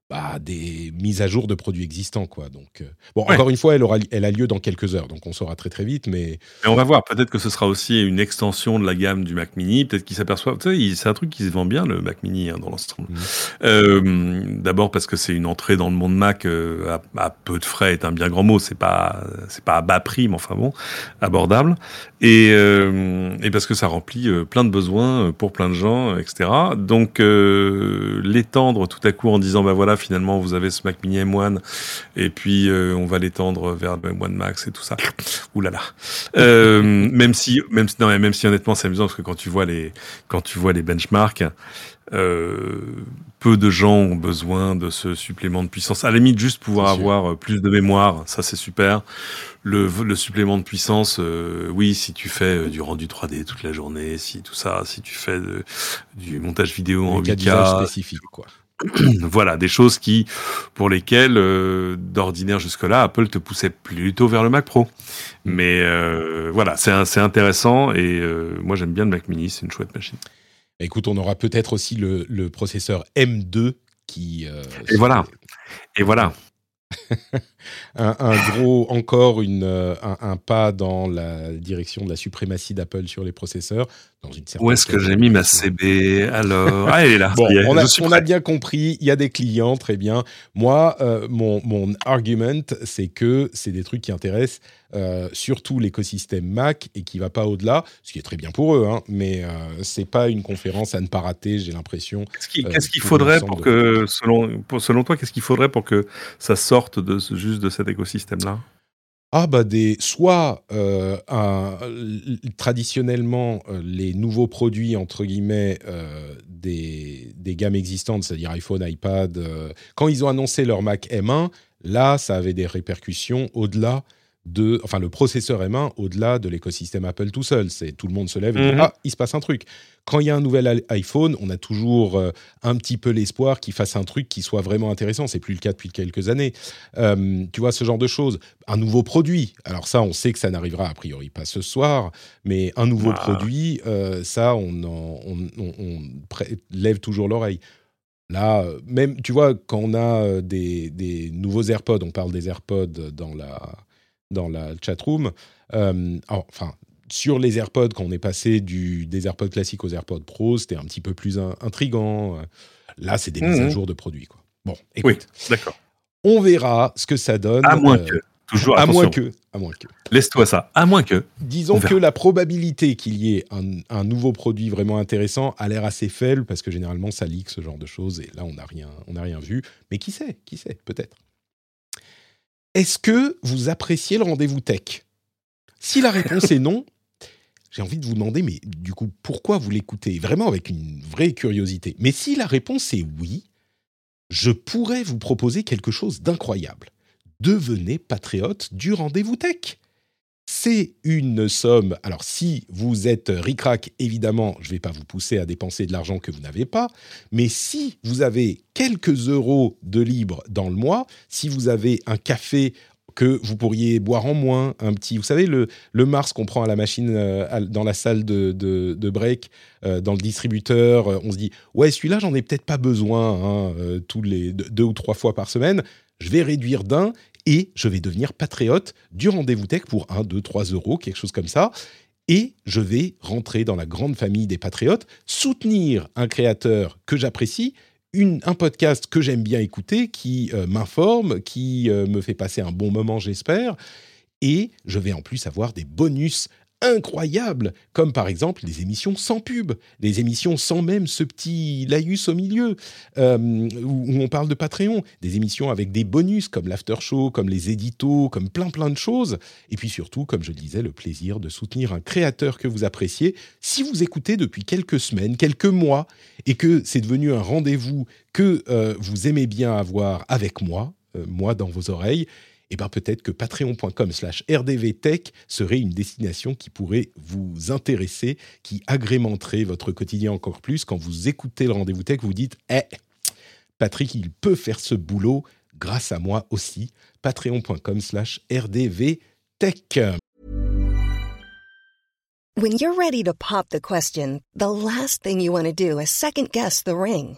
bah, des mises à jour de produits existants, quoi. Donc, euh, bon, encore une fois, elle, aura, elle a lieu dans quelques heures, donc on saura très très vite, mais... on va voir. Peut-être que ce sera aussi une extension de la gamme du Mac Mini. Peut-être qu'ils s'aperçoivent. Tu sais, c'est un truc qui se vend bien le Mac Mini hein, dans l'ensemble. Mmh. Euh, d'abord parce que c'est une entrée dans le monde Mac euh, à, peu de frais est un bien grand mot. C'est pas pas à bas prix, mais enfin bon, abordable. Et, et parce que ça remplit plein de besoins pour plein de gens, etc. Donc l'étendre tout à coup en disant bah voilà finalement, vous avez ce Mac Mini M1 et puis euh, on va l'étendre vers le M1 Max et tout ça. Ouh là là. Euh, même si, même si, non, même si honnêtement, c'est amusant parce que quand tu vois les, quand tu vois les benchmarks, euh, peu de gens ont besoin de ce supplément de puissance. À la limite, juste pouvoir avoir plus de mémoire, ça c'est super. Le, le, supplément de puissance, oui, si tu fais du rendu 3D toute la journée, si tout ça, si tu fais du montage vidéo en 8K, spécifique, quoi. voilà, des choses qui, pour lesquelles, euh, d'ordinaire jusque-là, Apple te poussait plutôt vers le Mac Pro. Mais euh, voilà, c'est intéressant et euh, moi j'aime bien le Mac Mini, c'est une chouette machine. Écoute, on aura peut-être aussi le, le, processeur M2 qui. et voilà. Et voilà. un, gros, encore une, euh, un, pas dans la direction de la suprématie d'Apple sur les processeurs. Dans une Où est-ce que j'ai mis ma CB Alors, ah, elle est là. on, a, bien compris, il y a des clients, très bien. Moi, euh, mon, mon argument, c'est que c'est des trucs qui intéressent euh, surtout l'écosystème Mac et qui va pas au-delà, ce qui est très bien pour eux, hein, mais euh, c'est pas une conférence à ne pas rater, j'ai l'impression. Qu'est-ce qu'il faudrait pour que, selon, selon toi, qu'est-ce qu'il faudrait pour que ça sorte de, juste de cet écosystème-là ah bah des soit euh, traditionnellement les nouveaux produits entre guillemets des, des, gammes existantes, c'est-à-dire iPhone, iPad, quand ils ont annoncé leur Mac M1, là ça avait des répercussions au-delà de, enfin le processeur M1 au-delà de l'écosystème Apple tout seul. C'est tout le monde se lève et dit mhm. ah il se passe un truc. Quand il y a un nouvel iPhone, on a toujours euh, un petit peu l'espoir qu'il fasse un truc qui soit vraiment intéressant. C'est plus le cas depuis quelques années. Euh, tu vois ce genre de choses. Un nouveau produit. Alors ça, on sait que ça n'arrivera a priori pas ce soir, mais un nouveau ah. produit, euh, ça, on, on, lève toujours l'oreille. Là, même, tu vois, quand on a des, des, nouveaux AirPods, on parle des AirPods dans la, dans la chatroom. Euh, enfin, sur les AirPods, quand on est passé du, des AirPods classiques aux AirPods Pro, c'était un petit peu plus intrigant. Là, c'est des mises à mhm. jour de produits. Quoi. Bon, écoute. Oui, d'accord. On verra ce que ça donne. À moins euh, que. Toujours, à moins que, à moins que. Laisse-toi ça. À moins que. Disons que la probabilité qu'il y ait un, un, nouveau produit vraiment intéressant a l'air assez faible parce que généralement ça leak ce genre de choses et là on n'a rien, on n'a rien vu. Mais qui sait, qui sait, peut-être. Est-ce que vous appréciez le rendez-vous tech? Si la réponse est non, j'ai envie de vous demander, mais du coup, pourquoi vous l'écoutez Vraiment avec une vraie curiosité? Mais si la réponse est oui, je pourrais vous proposer quelque chose d'incroyable. Devenez patriote du rendez-vous tech. C'est une somme. Alors, si vous êtes ric-rac, évidemment, je ne vais pas vous pousser à dépenser de l'argent que vous n'avez pas. Mais si vous avez quelques euros de libre dans le mois, si vous avez un café que vous pourriez boire en moins, un petit, vous savez, le, le Mars qu'on prend à la machine euh, dans la salle de, de, break, euh, dans le distributeur, euh, on se dit, ouais, celui-là, j'en ai peut-être pas besoin hein, tous les deux, ou trois fois par semaine, je vais réduire d'un et je vais devenir patriote du rendez-vous tech pour 1, 2, 3 euros, quelque chose comme ça. Et je vais rentrer dans la grande famille des patriotes, soutenir un créateur que j'apprécie, un podcast que j'aime bien écouter, qui euh, m'informe, qui euh, me fait passer un bon moment, j'espère. Et je vais en plus avoir des bonus incroyables, comme par exemple les émissions sans pub, les émissions sans même ce petit laïus au milieu, euh, où, on parle de Patreon, des émissions avec des bonus comme l'after show, comme les éditos, comme plein plein de choses, et puis surtout, comme je le disais, le plaisir de soutenir un créateur que vous appréciez. Si vous écoutez depuis quelques semaines, quelques mois, et que c'est devenu un rendez-vous que euh, vous aimez bien avoir avec moi, euh, moi dans vos oreilles, eh bien peut-être que patreon.com slash rdvtech serait une destination qui pourrait vous intéresser, qui agrémenterait votre quotidien encore plus. Quand vous écoutez le rendez-vous tech, vous dites Eh, Patrick, il peut faire ce boulot grâce à moi aussi. patreon.com slash rdvtech. When you're ready to pop the question, the last thing you want to do is second guess the ring.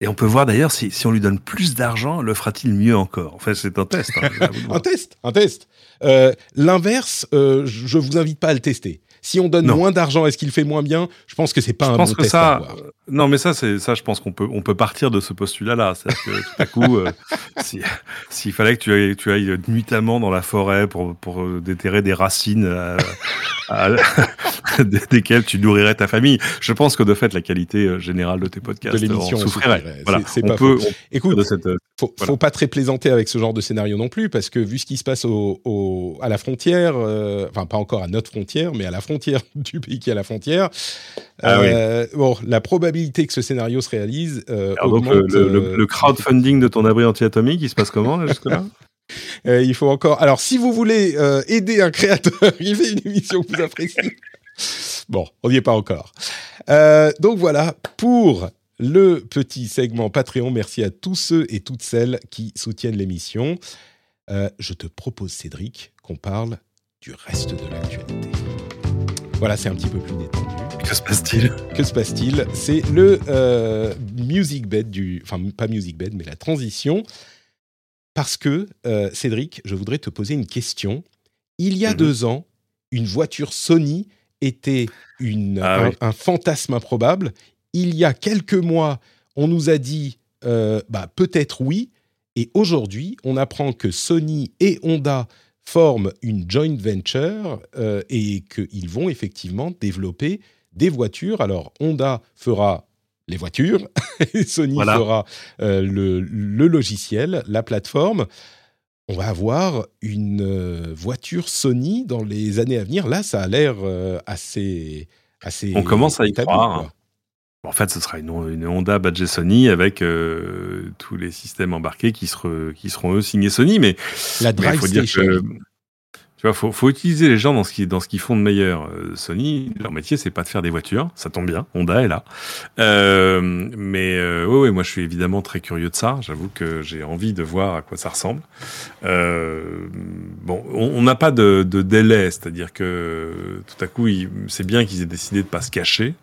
Et on peut voir d'ailleurs si, si on lui donne plus d'argent, le fera-t-il mieux encore? En fait, c'est un test. Hein, un test, un test. Euh, l'inverse, euh, je vous invite pas à le tester. Si on donne moins d'argent, est-ce qu'il fait moins bien? Je pense que c'est pas un bon test ça, euh, non, mais ça, c'est ça. Je pense qu'on peut on peut partir de ce postulat-là. C'est-à-dire que tout à coup, s'il fallait que tu ailles, tu ailles nuitamment dans la forêt pour pour déterrer des racines desquelles tu nourrirais ta famille, je pense que de fait, la qualité générale de tes podcasts de l'émission souffrirait. Voilà. C'est pas peut, Écoute, cette, faut, faut pas très plaisanter avec ce genre de scénario non plus, parce que vu ce qui se passe au, à la frontière, enfin pas encore à notre frontière, mais à la frontière du pays qui est à la frontière. Ah euh, bon, la probabilité que ce scénario se réalise euh, augmente. Donc le, euh, crowdfunding de ton abri anti-atomique, il se passe comment jusque-là Il faut encore. Alors, si vous voulez aider un créateur, il fait une émission que vous appréciez. Bon, on n'y est pas encore. donc voilà pour le petit segment Patreon. Merci à tous ceux et toutes celles qui soutiennent l'émission. je te propose, Cédric, qu'on parle du reste de l'actualité. Voilà, c'est un petit peu plus détendu. Que se passe-t-il? Que se passe-t-il? C'est le euh, music bed du... Enfin, pas music bed, mais la transition. Parce que, euh, Cédric, je voudrais te poser une question. Il y a mhm. deux ans, une voiture Sony était une, ah un, fantasme improbable. Il y a quelques mois, on nous a dit euh, bah, peut-être oui. Et aujourd'hui, on apprend que Sony et Honda forment une joint venture euh, et qu'ils vont effectivement développer des voitures. Alors Honda fera les voitures, et Sony fera euh, le, logiciel, la plateforme. On va avoir une euh, voiture Sony dans les années à venir. Là, ça a l'air assez, assez. On commence à y croire. En fait, ce sera une, Honda badge Sony avec euh, tous les systèmes embarqués qui, qui seront eux signés Sony. Mais la Drive Station. Tu vois, faut, faut utiliser les gens dans ce qui dans ce qu'ils font de meilleur. Euh, Sony, leur métier, c'est pas de faire des voitures, ça tombe bien. Honda est là. Euh, mais euh, oui, moi, je suis évidemment très curieux de ça. J'avoue que j'ai envie de voir à quoi ça ressemble. Bon, on n'a pas de, de délai, c'est-à-dire que tout à coup, c'est bien qu'ils aient décidé de pas se cacher.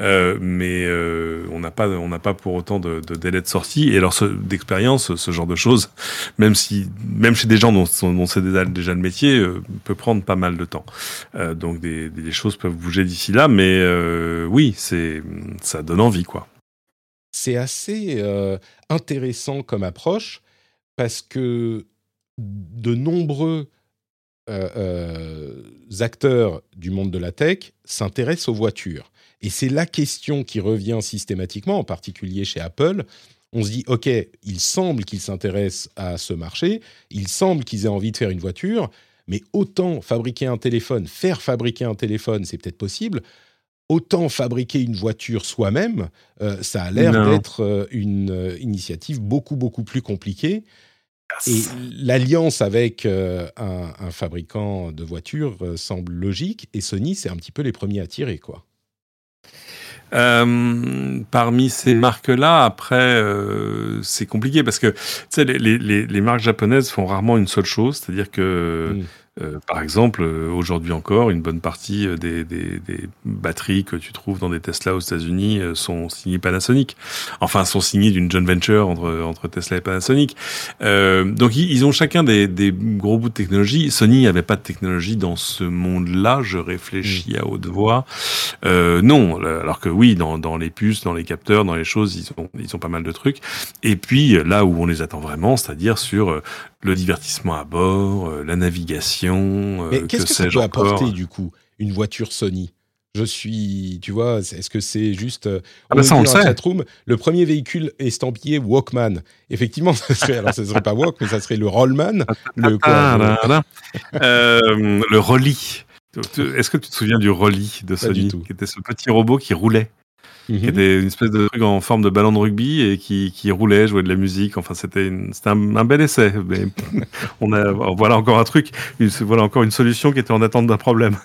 Euh, mais euh, on n'a pas on n'a pas pour autant de, délai de sortie. Et alors d'expérience ce genre de choses même si même chez des gens dont, dont c'est déjà, le métier euh, peut prendre pas mal de temps. Donc des, des, choses peuvent bouger d'ici là mais oui c'est ça donne envie quoi. C'est assez intéressant comme approche parce que de nombreux acteurs du monde de la tech s'intéressent aux voitures et c'est la question qui revient systématiquement, en particulier chez Apple. On se dit, OK, il semble qu'ils s'intéressent à ce marché, il semble qu'ils aient envie de faire une voiture, mais autant fabriquer un téléphone, faire fabriquer un téléphone, c'est peut-être possible, autant fabriquer une voiture soi-même, euh, ça a l'air d'être euh, une euh, initiative beaucoup, beaucoup plus compliquée. Et l'alliance avec un, un, fabricant de voitures semble logique, et Sony, c'est un petit peu les premiers à tirer, quoi. Euh, parmi ces marques-là, après, euh, c'est compliqué parce que les, marques japonaises font rarement une seule chose, c'est-à-dire que. Euh, par exemple, euh, aujourd'hui encore, une bonne partie euh, des, des, des, batteries que tu trouves dans des Tesla aux États-Unis sont signées Panasonic. Enfin, sont signées d'une joint venture entre, entre Tesla et Panasonic. Euh, donc, ils, ont chacun des, des, gros bouts de technologie. Sony n'avait pas de technologie dans ce monde-là. Je réfléchis à haute voix. Euh, non, alors que oui, dans, dans les puces, dans les capteurs, dans les choses, ils ont, ils ont pas mal de trucs. Et puis, là où on les attend vraiment, c'est-à-dire sur le divertissement à bord, euh, la navigation. Euh, Mais qu'est-ce que, que ça peut apporter du coup une voiture Sony? Je suis, tu vois, est-ce que c'est juste euh, ah bah ça on le sait. le premier véhicule estampillé Walkman. Effectivement, ça serait, alors ce serait pas Walk, mais ça serait le Rollman, le quoi, euh, le Rolly. Est-ce que tu te souviens du Rolly de Sony, qui était ce petit robot qui roulait? Qui mhm. était une espèce de truc en forme de ballon de rugby et qui, qui roulait, jouait de la musique. Enfin, c'était un, un, bel essai. Mais on a voilà encore un truc, voilà encore une solution qui était en attente d'un problème.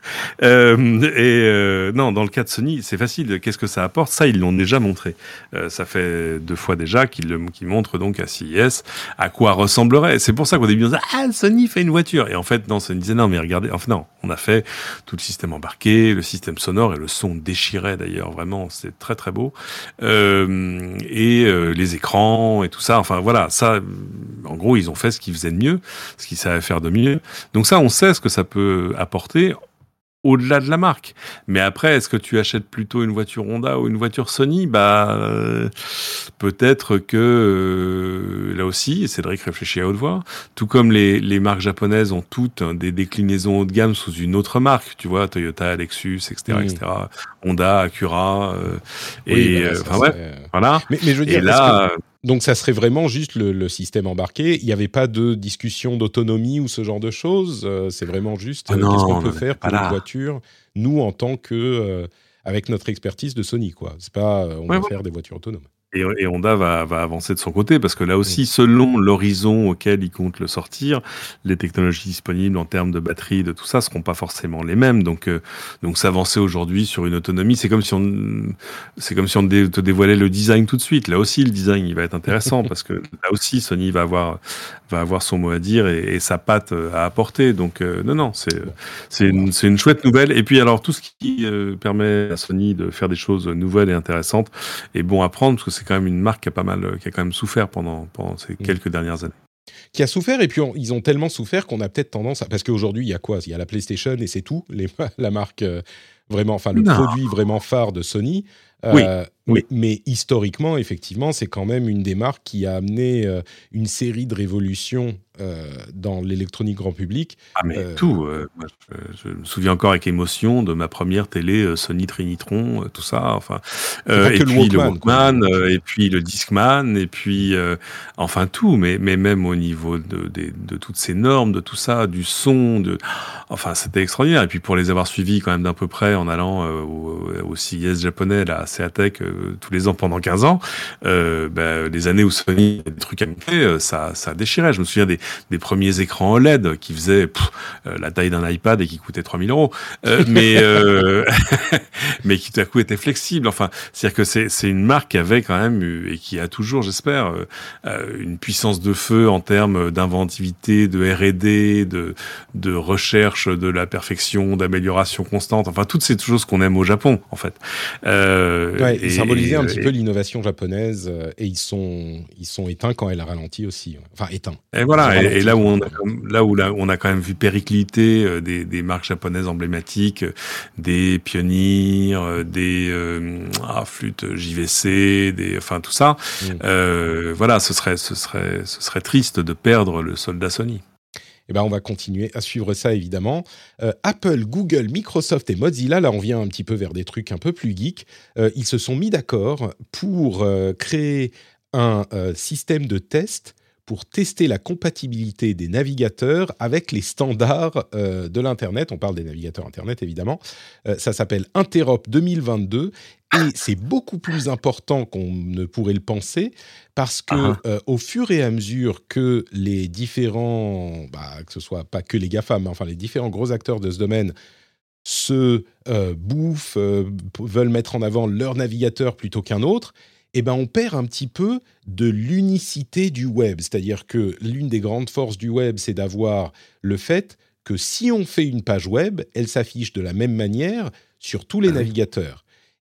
Euh, et euh, non, dans le cas de Sony, c'est facile. Qu'est-ce que ça apporte? Ça, ils l'ont déjà montré. Euh, ça fait deux fois déjà qu'ils qu'ils montrent donc à CES à quoi ressemblerait. C'est pour ça qu'au début on disait ah Sony fait une voiture et en fait non, Sony disait non mais regardez. Enfin non, on a fait tout le système embarqué, le système sonore et le son déchirait d'ailleurs vraiment. C'est très très beau. Euh, et euh, les écrans et tout ça. Enfin voilà, ça, en gros, ils ont fait ce qu'ils faisaient de mieux, ce qu'ils savaient faire de mieux. Donc ça, on sait ce que ça peut apporter au-delà de la marque. Mais après, est-ce que tu achètes plutôt une voiture Honda ou une voiture Sony? Bah, euh, peut-être que euh, là aussi, Cédric réfléchit à haute voix. Tout comme les, les marques japonaises ont toutes des déclinaisons haut de gamme sous une autre marque, tu vois, Toyota, Lexus, etc., etc. Honda, Acura, euh, et bah, enfin ouais, voilà. Mais, mais, je veux dire, là, donc ça serait vraiment juste le, système embarqué. Il n'y avait pas de discussion d'autonomie ou ce genre de choses. Euh, c'est vraiment juste ah euh, qu'est-ce qu'on peut faire pour une voiture, nous en tant que euh, avec notre expertise de Sony quoi. C'est pas on va faire des voitures autonomes. Et, Honda va, va, avancer de son côté parce que là aussi, selon l'horizon auquel il compte le sortir, les technologies disponibles en termes de batterie, de tout ça, seront pas forcément les mêmes. Donc, euh, donc s'avancer aujourd'hui sur une autonomie, c'est comme si on, c'est comme si on te dévoilait le design tout de suite. Là aussi, le design, il va être intéressant parce que là aussi, Sony va avoir, va avoir son mot à dire et, sa patte à apporter. Donc, euh, non, non, c'est, c'est une, chouette nouvelle. Et puis, alors, tout ce qui euh, permet à Sony de faire des choses nouvelles et intéressantes est bon à prendre parce que c'est quand même une marque qui a pas mal, euh, qui a quand même souffert pendant, pendant ces mm. quelques dernières années. Qui a souffert, et puis ils ont tellement souffert qu'on a peut-être tendance à. Parce qu'aujourd'hui, il y a quoi? Il y a la PlayStation et c'est tout, les, la marque euh, vraiment, enfin le produit vraiment phare de Sony. Euh, oui, Mais, historiquement, effectivement, c'est quand même une des marques qui a amené une série de révolutions euh, dans l'électronique grand public. Ah mais euh, tout. Euh, je, me souviens encore avec émotion de ma première télé Sony Trinitron, tout ça. Enfin, et puis le Walkman, et puis le Discman, et puis enfin tout. Mais mais même au niveau de, de, de, toutes ces normes, de tout ça, du son, de enfin c'était extraordinaire. Et puis pour les avoir suivis quand même d'un peu près en allant au, au CES japonais là à Tech tous les ans pendant 15 ans, bah, les années où Sony a des trucs à monter, ça, ça déchirait. Je me souviens des, des premiers écrans OLED qui faisaient la taille d'un iPad et qui coûtaient 3000 euros, mais mais qui tout à coup étaient flexibles. Enfin, c'est-à-dire que c'est c'est une marque qui avait quand même eu, et qui a toujours, j'espère, une puissance de feu en termes d'inventivité, de R&D, de de recherche de la perfection, d'amélioration constante. Enfin, toutes ces choses qu'on aime au Japon, en fait. Euh, ouais, et, symboliser un petit peu l'innovation japonaise. Euh, et ils sont, ils sont éteints quand elle a ralenti aussi. Enfin, éteints. Et voilà. Et, là où on a, là où là, on a quand même vu péricliter euh, des, des marques japonaises emblématiques, des pionniers, des ah, flûtes JVC, des, enfin tout ça. Mm. voilà, ce serait, ce serait, ce serait triste de perdre le soldat Sony. Eh ben, on va continuer à suivre ça évidemment. Euh, Apple, Google, Microsoft et Mozilla, là on vient un petit peu vers des trucs un peu plus geeks, euh, ils se sont mis d'accord pour euh, créer un système de test pour tester la compatibilité des navigateurs avec les standards de l'Internet. On parle des navigateurs Internet évidemment. ça s'appelle Interop 2022 et c'est beaucoup plus important qu'on ne pourrait le penser parce que ah ah. Euh, au fur et à mesure que les différents, bah, que ce soit pas que les GAFA, mais enfin les différents gros acteurs de ce domaine se euh, bouffent, euh, veulent mettre en avant leur navigateur plutôt qu'un autre, eh ben on perd un petit peu de l'unicité du web. C'est-à-dire que l'une des grandes forces du web, c'est d'avoir le fait que si on fait une page web, elle s'affiche de la même manière sur tous les ah navigateurs.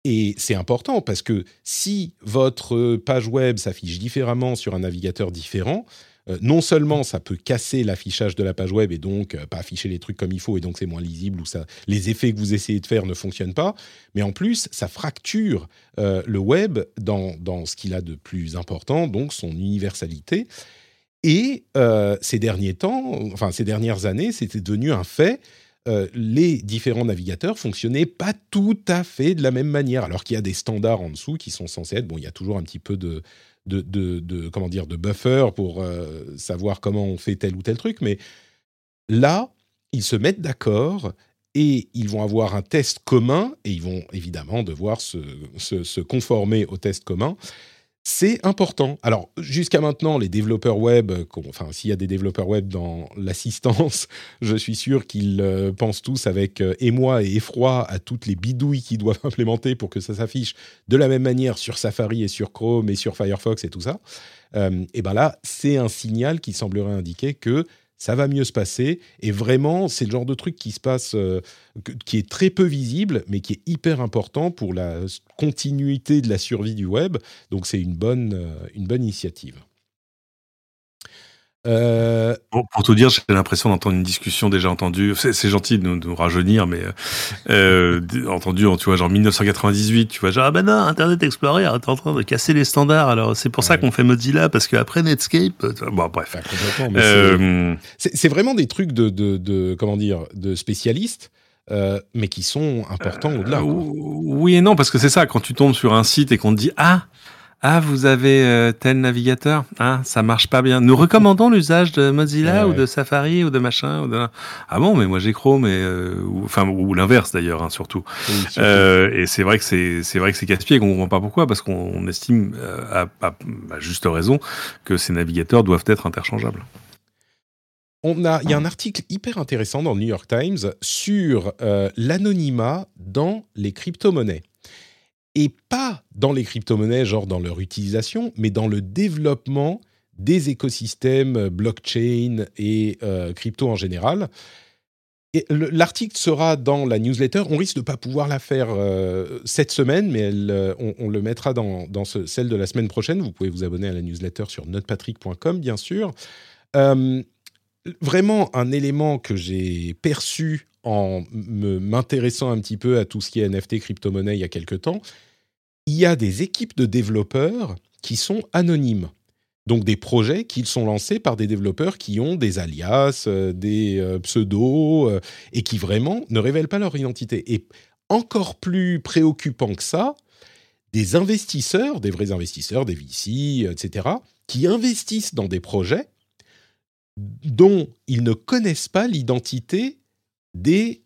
Et c'est important parce que si votre page web s'affiche différemment sur un navigateur différent, euh, non seulement ça peut casser l'affichage de la page web et donc euh, pas afficher les trucs comme il faut et donc c'est moins lisible ou ça, les effets que vous essayez de faire ne fonctionnent pas, mais en plus ça fracture euh, le web dans, dans ce qu'il a de plus important, donc son universalité. Et ces derniers temps, enfin ces dernières années, c'était devenu un fait euh, les différents navigateurs fonctionnaient pas tout à fait de la même manière, alors qu'il y a des standards en dessous qui sont censés être. Bon, il y a toujours un petit peu de, de, comment dire, de buffer pour euh, savoir comment on fait tel ou tel truc, mais là, ils se mettent d'accord et ils vont avoir un test commun et ils vont évidemment devoir se, conformer au test commun. C'est important. Alors, jusqu'à maintenant, les développeurs web, enfin, s'il y a des développeurs web dans l'assistance, je suis sûr qu'ils euh, pensent tous avec euh, émoi et effroi à toutes les bidouilles qu'ils doivent implémenter pour que ça s'affiche de la même manière sur Safari et sur Chrome et sur Firefox et tout ça. Euh, et ben là, c'est un signal qui semblerait indiquer que ça va mieux se passer. Et vraiment, c'est le genre de truc qui se passe, euh, qui est très peu visible, mais qui est hyper important pour la continuité de la survie du web. Donc, c'est une bonne, euh, une bonne initiative. Euh, pour, tout dire, j'ai l'impression d'entendre une discussion déjà entendue. C'est gentil de nous, rajeunir, mais euh, entendu, tu vois, genre 1998, tu vois, genre ah ben non, Internet Explorer est en train de casser les standards. Alors c'est pour ça qu'on fait Mozilla parce qu'après Netscape, euh, bon bref. Euh, c'est vraiment des trucs de, de, de, comment dire, de spécialistes. mais qui sont importants au-delà. Oui et non, parce que c'est ça, quand tu tombes sur un site et qu'on te dit Ah, ah, vous avez euh, tel navigateur Ah, ça marche pas bien. Nous recommandons l'usage de Mozilla ou de Safari ou de machin. Ou de... Ah bon, mais moi j'ai Chrome, et, euh, ou, enfin ou l'inverse d'ailleurs, hein, surtout. Euh, et c'est vrai que c'est c'est vrai que c'est casse-pied. qu'on comprend pas pourquoi, parce qu'on estime à, à, juste raison que ces navigateurs doivent être interchangeables. On a, il y a un article hyper intéressant dans le New York Times sur l'anonymat dans les crypto-monnaies et pas dans les crypto-monnaies, genre dans leur utilisation, mais dans le développement des écosystèmes blockchain et euh, crypto en général. L'article sera dans la newsletter. On risque de ne pas pouvoir la faire euh, cette semaine, mais euh, on, le mettra dans, dans ce, celle de la semaine prochaine. Vous pouvez vous abonner à la newsletter sur notepatrick.com, bien sûr. vraiment, un élément que j'ai perçu en m'intéressant un petit peu à tout ce qui est NFT, crypto-monnaie il y a quelques temps, il y a des équipes de développeurs qui sont anonymes. Donc des projets qui sont lancés par des développeurs qui ont des alias, euh, des euh, pseudos, euh, et qui vraiment ne révèlent pas leur identité. Et encore plus préoccupant que ça, des investisseurs, des vrais investisseurs, des VC, etc., qui investissent dans des projets dont ils ne connaissent pas l'identité des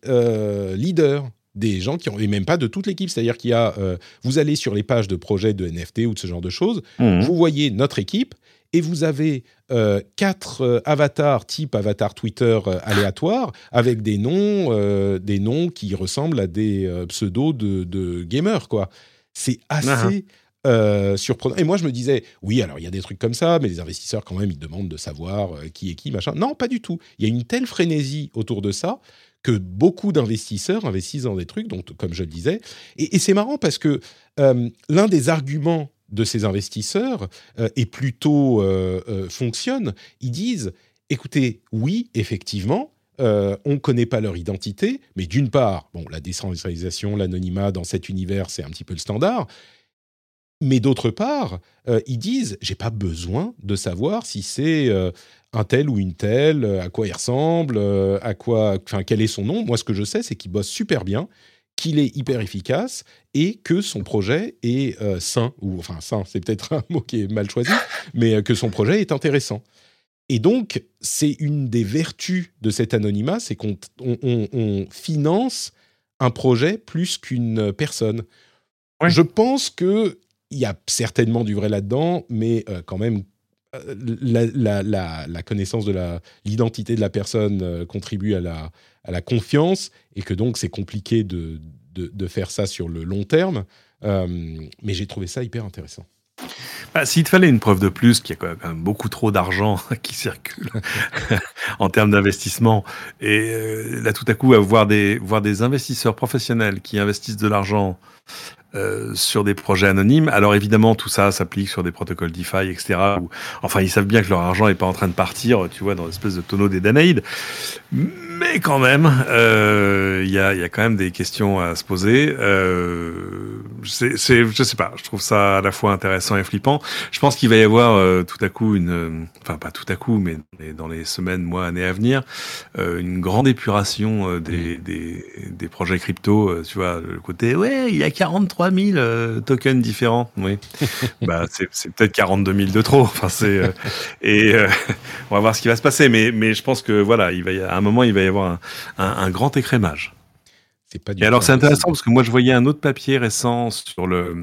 leaders des gens qui ont, et même pas de toute l'équipe. C'est-à-dire qu'il y a, euh, vous allez sur les pages de projets de NFT ou de ce genre de choses, Mhm. vous voyez notre équipe et vous avez euh, quatre euh, avatars type avatar Twitter aléatoire avec des noms, des noms qui ressemblent à des pseudos de, de gamers quoi. C'est assez euh, surprenant. Et moi je me disais, oui alors il y a des trucs comme ça, mais les investisseurs quand même ils demandent de savoir qui est qui machin. Non pas du tout. Il y a une telle frénésie autour de ça que beaucoup d'investisseurs investissent dans des trucs, donc comme je le disais. Et, c'est marrant parce que euh, l'un des arguments de ces investisseurs euh, est plutôt euh, euh, fonctionne. Ils disent, écoutez, oui, effectivement, on ne connaît pas leur identité, mais d'une part, bon, la décentralisation, l'anonymat dans cet univers, c'est un petit peu le standard. Mais d'autre part, euh, ils disent, j'ai pas besoin de savoir si c'est euh, un tel ou une telle, euh, à quoi il ressemble, à quoi, enfin, quel est son nom. Moi, ce que je sais, c'est qu'il bosse super bien, qu'il est hyper efficace et que son projet est sain, ou enfin sain, c'est peut-être un mot qui est mal choisi, mais que son projet est intéressant. Et donc, c'est une des vertus de cet anonymat, c'est qu'on on- on- on finance un projet plus qu'une personne. Ouais. Je pense que il y a certainement du vrai là-dedans, mais euh, quand même, euh, la, connaissance de l'identité de la personne euh, contribue à la, confiance, et que donc c'est compliqué de, faire ça sur le long terme. Mais j'ai trouvé ça hyper intéressant. Bah, S'il te fallait une preuve de plus qu'il y a quand même beaucoup trop d'argent qui circule en termes d'investissement, et là tout à coup, à voir des investisseurs professionnels qui investissent de l'argent euh, sur des projets anonymes, alors évidemment tout ça s'applique sur des protocoles DeFi, etc. Où, enfin, ils savent bien que leur argent n'est pas en train de partir, tu vois, dans l'espèce de tonneau des Danaïdes. Mais quand même, euh, il y, a, y a quand même des questions à se poser. Euh, c'est, je sais pas, je trouve ça à la fois intéressant et flippant. Je pense qu'il va y avoir euh, tout à coup une, enfin pas tout à coup, mais dans les semaines, mois, années à venir, euh, une grande épuration des, des, des projets crypto. tu vois, le côté, ouais, il y a 43 000 euh, tokens différents. Oui, bah c'est, peut-être 42 000 de trop. Enfin c'est et on va voir ce qui va se passer. Mais mais je pense que voilà, il va y a, à un moment, il va y avoir un, un, un grand écrémage. C'est pas du Et alors c'est intéressant parce que moi je voyais un autre papier récent sur le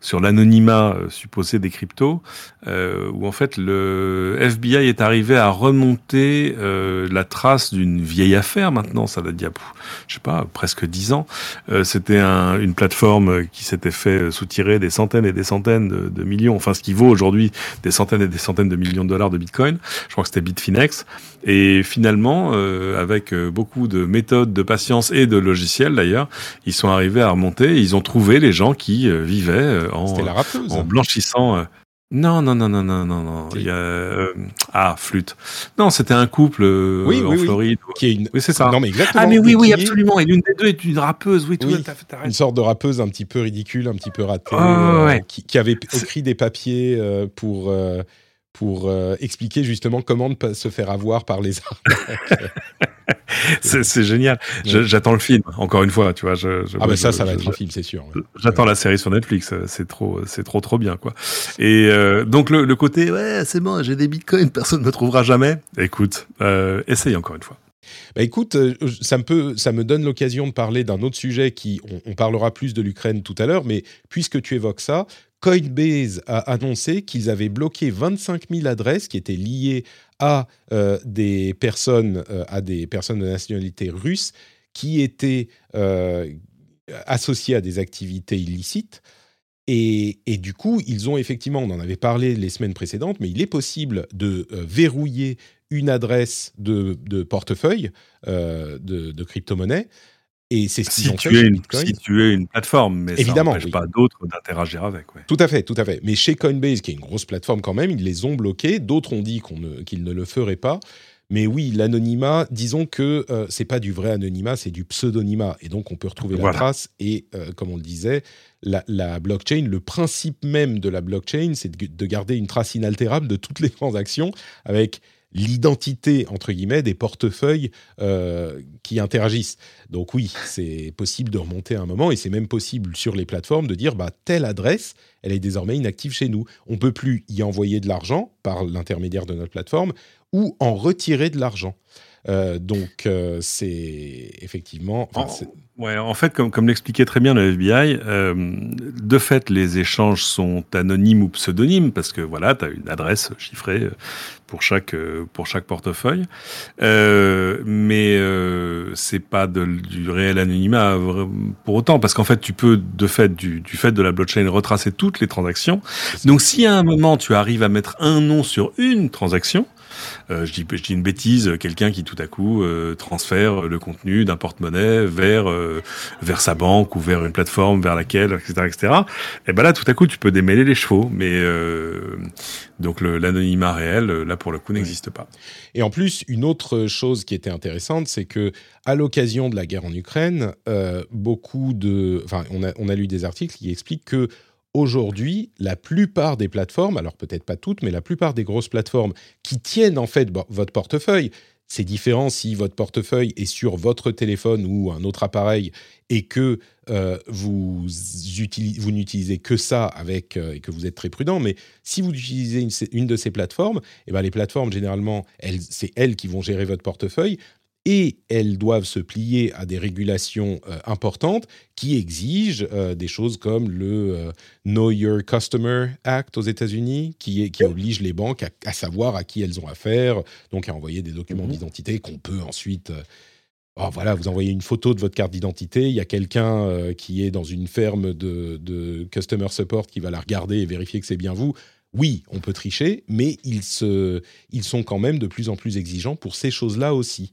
sur l'anonymat euh, supposé des cryptos euh, où en fait le FBI est arrivé à remonter euh, la trace d'une vieille affaire maintenant. Ça date d'il y a je sais pas presque dix ans. Euh, c'était un, une plateforme qui s'était fait soutirer des centaines et des centaines de, de millions. Enfin ce qui vaut aujourd'hui des centaines et des centaines de millions de dollars de bitcoin. Je crois que c'était Bitfinex et finalement euh, avec euh, beaucoup de méthodes de patience et de logiciels d'ailleurs ils sont arrivés à remonter et ils ont trouvé les gens qui euh, vivaient en, blanchissant. Non, non, non, non, non, non, non. Il y a, euh, ah, flûte. Non, c'était un couple euh, Oui, en oui, oui. Floride. Qui est une... Oui, c'est ça. Non, mais exactement. Ah, mais oui, oui, absolument. Et l'une des deux est une rappeuse. Oui, tout Oui. fait. t'as Une sorte de rappeuse un petit peu ridicule, un petit peu ratée, ouais, euh, ouais. qui, qui avait écrit des papiers pour, pour euh, expliquer justement comment ne pas se faire avoir par les arnaques. C'est génial. Ouais. J'attends le film. Encore une fois, tu vois. Je, je- ah ben ça, je- ça va être un film, c'est sûr. ouais. J'attends la série sur Netflix, euh, c'est trop, c'est trop, trop bien, quoi. Et euh, donc le, le côté, ouais, c'est bon, j'ai des bitcoins, personne ne me trouvera jamais. Écoute, euh, essaye encore une fois. Bah écoute, euh, ça me, donne l'occasion de parler d'un autre sujet qui, on, parlera plus de l'Ukraine tout à l'heure, mais puisque tu évoques ça, Coinbase a annoncé qu'ils avaient bloqué 25 000 adresses qui étaient liées à euh, des personnes, euh, à des personnes de nationalité russe qui étaient associées à des activités illicites. Et, et du coup, ils ont effectivement, on en avait parlé les semaines précédentes, mais il est possible de euh, verrouiller une adresse de, de portefeuille euh, de, de crypto-monnaie. Et c'est ce Si ont fait es une, si tu es une plateforme, mais Évidemment, ça n'empêche oui. pas d'autres d'interagir avec. Ouais. Tout à fait, tout à fait. Mais chez Coinbase, qui est une grosse plateforme quand même, ils les ont bloqués. D'autres ont dit qu'on ne- qu'ils ne le feraient pas. Mais oui, l'anonymat, disons que euh, c'est pas du vrai anonymat, c'est du pseudonymat. Et donc, on peut retrouver la Voilà. trace. Et euh, comme on le disait, la, la blockchain, le principe même de la blockchain, c'est de, de garder une trace inaltérable de toutes les transactions avec l'identité, entre guillemets, des portefeuilles euh, qui interagissent. Donc oui, c'est possible de remonter à un moment, et c'est même possible sur les plateformes de dire, bah, telle adresse, elle est désormais inactive chez nous. On peut plus y envoyer de l'argent par l'intermédiaire de notre plateforme, ou en retirer de l'argent. donc c'est effectivement. Ouais, en fait, comme, comme l'expliquait très bien le FBI, euh, de fait, les échanges sont anonymes ou pseudonymes parce que voilà, tu as une adresse chiffrée pour chaque euh, pour chaque portefeuille, euh, mais euh, c'est pas de, du réel anonymat pour autant parce qu'en fait, tu peux de fait du, du fait de la blockchain retracer toutes les transactions. Donc, si à un moment tu arrives à mettre un nom sur une transaction, euh, je, dis, je dis une bêtise, quelqu'un qui tout à coup euh, transfère le contenu d'un porte-monnaie vers euh, vers sa banque ou vers une plateforme vers laquelle, etc., etc. Et ben là, tout à coup, tu peux démêler les chevaux, mais donc l'anonymat réel, là pour le coup, n'existe pas. Et en plus, une autre chose qui était intéressante, c'est que à l'occasion de la guerre en Ukraine, beaucoup de, enfin, on a on a lu des articles qui expliquent que aujourd'hui, la plupart des plateformes, alors peut-être pas toutes, mais la plupart des grosses plateformes qui tiennent en fait votre portefeuille, c'est différent si votre portefeuille est sur votre téléphone ou un autre appareil et que euh, vous, vous n'utilisez que ça avec euh, et que vous êtes très prudent. Mais si vous utilisez une, de ces plateformes, eh ben les plateformes généralement, c'est elles qui vont gérer votre portefeuille et elles doivent se plier à des régulations euh, importantes qui exigent euh, des choses comme le euh, Know Your Customer Act aux États-Unis, qui, qui oblige les banques à, savoir à qui elles ont affaire, donc à envoyer des documents mhm. d'identité qu'on peut ensuite... Oh, voilà, vous envoyez une photo de votre carte d'identité, il y a quelqu'un qui est dans une ferme de, de, customer support qui va la regarder et vérifier que c'est bien vous. Oui, on peut tricher, mais ils, se, ils sont quand même de plus en plus exigeants pour ces choses-là aussi.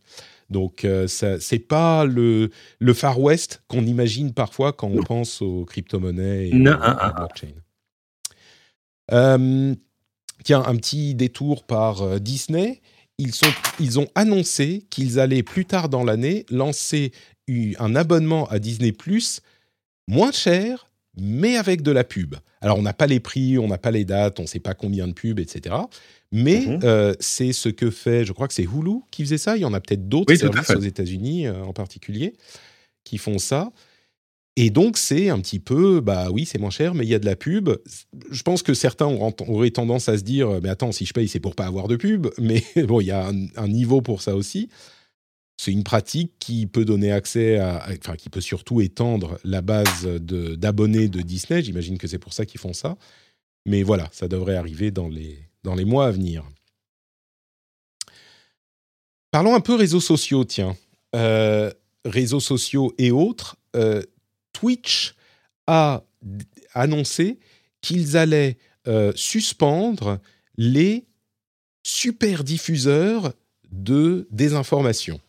Donc, euh, ce c'est pas le, le Far West qu'on imagine parfois quand on pense aux crypto-monnaies et non. à blockchain. Euh, tiens, un petit détour par euh, Disney. Ils, sont, ils ont annoncé qu'ils allaient plus tard dans l'année lancer un abonnement à Disney Plus moins cher, mais avec de la pub. Alors, on n'a pas les prix, on n'a pas les dates, on ne sait pas combien de pubs, etc. Mais mhm. euh, c'est ce que fait, je crois que c'est Hulu qui faisait ça. Il y en a peut-être d'autres services aux États-Unis euh, en particulier qui font ça. Et donc, c'est un petit peu, bah oui, c'est moins cher, mais il y a de la pub. Je pense que certains auraient tendance à se dire, mais attends, si je paye, c'est pour pas avoir de pub. Mais bon, il y a un, niveau pour ça aussi. C'est une pratique qui peut donner accès à, enfin, qui peut surtout étendre la base d'abonnés de, de Disney. J'imagine que c'est pour ça qu'ils font ça. Mais voilà, ça devrait arriver dans les, dans les mois à venir. Parlons un peu réseaux sociaux, tiens. Euh, réseaux sociaux et autres. Euh, Twitch a annoncé qu'ils allaient euh, suspendre les super diffuseurs de désinformation.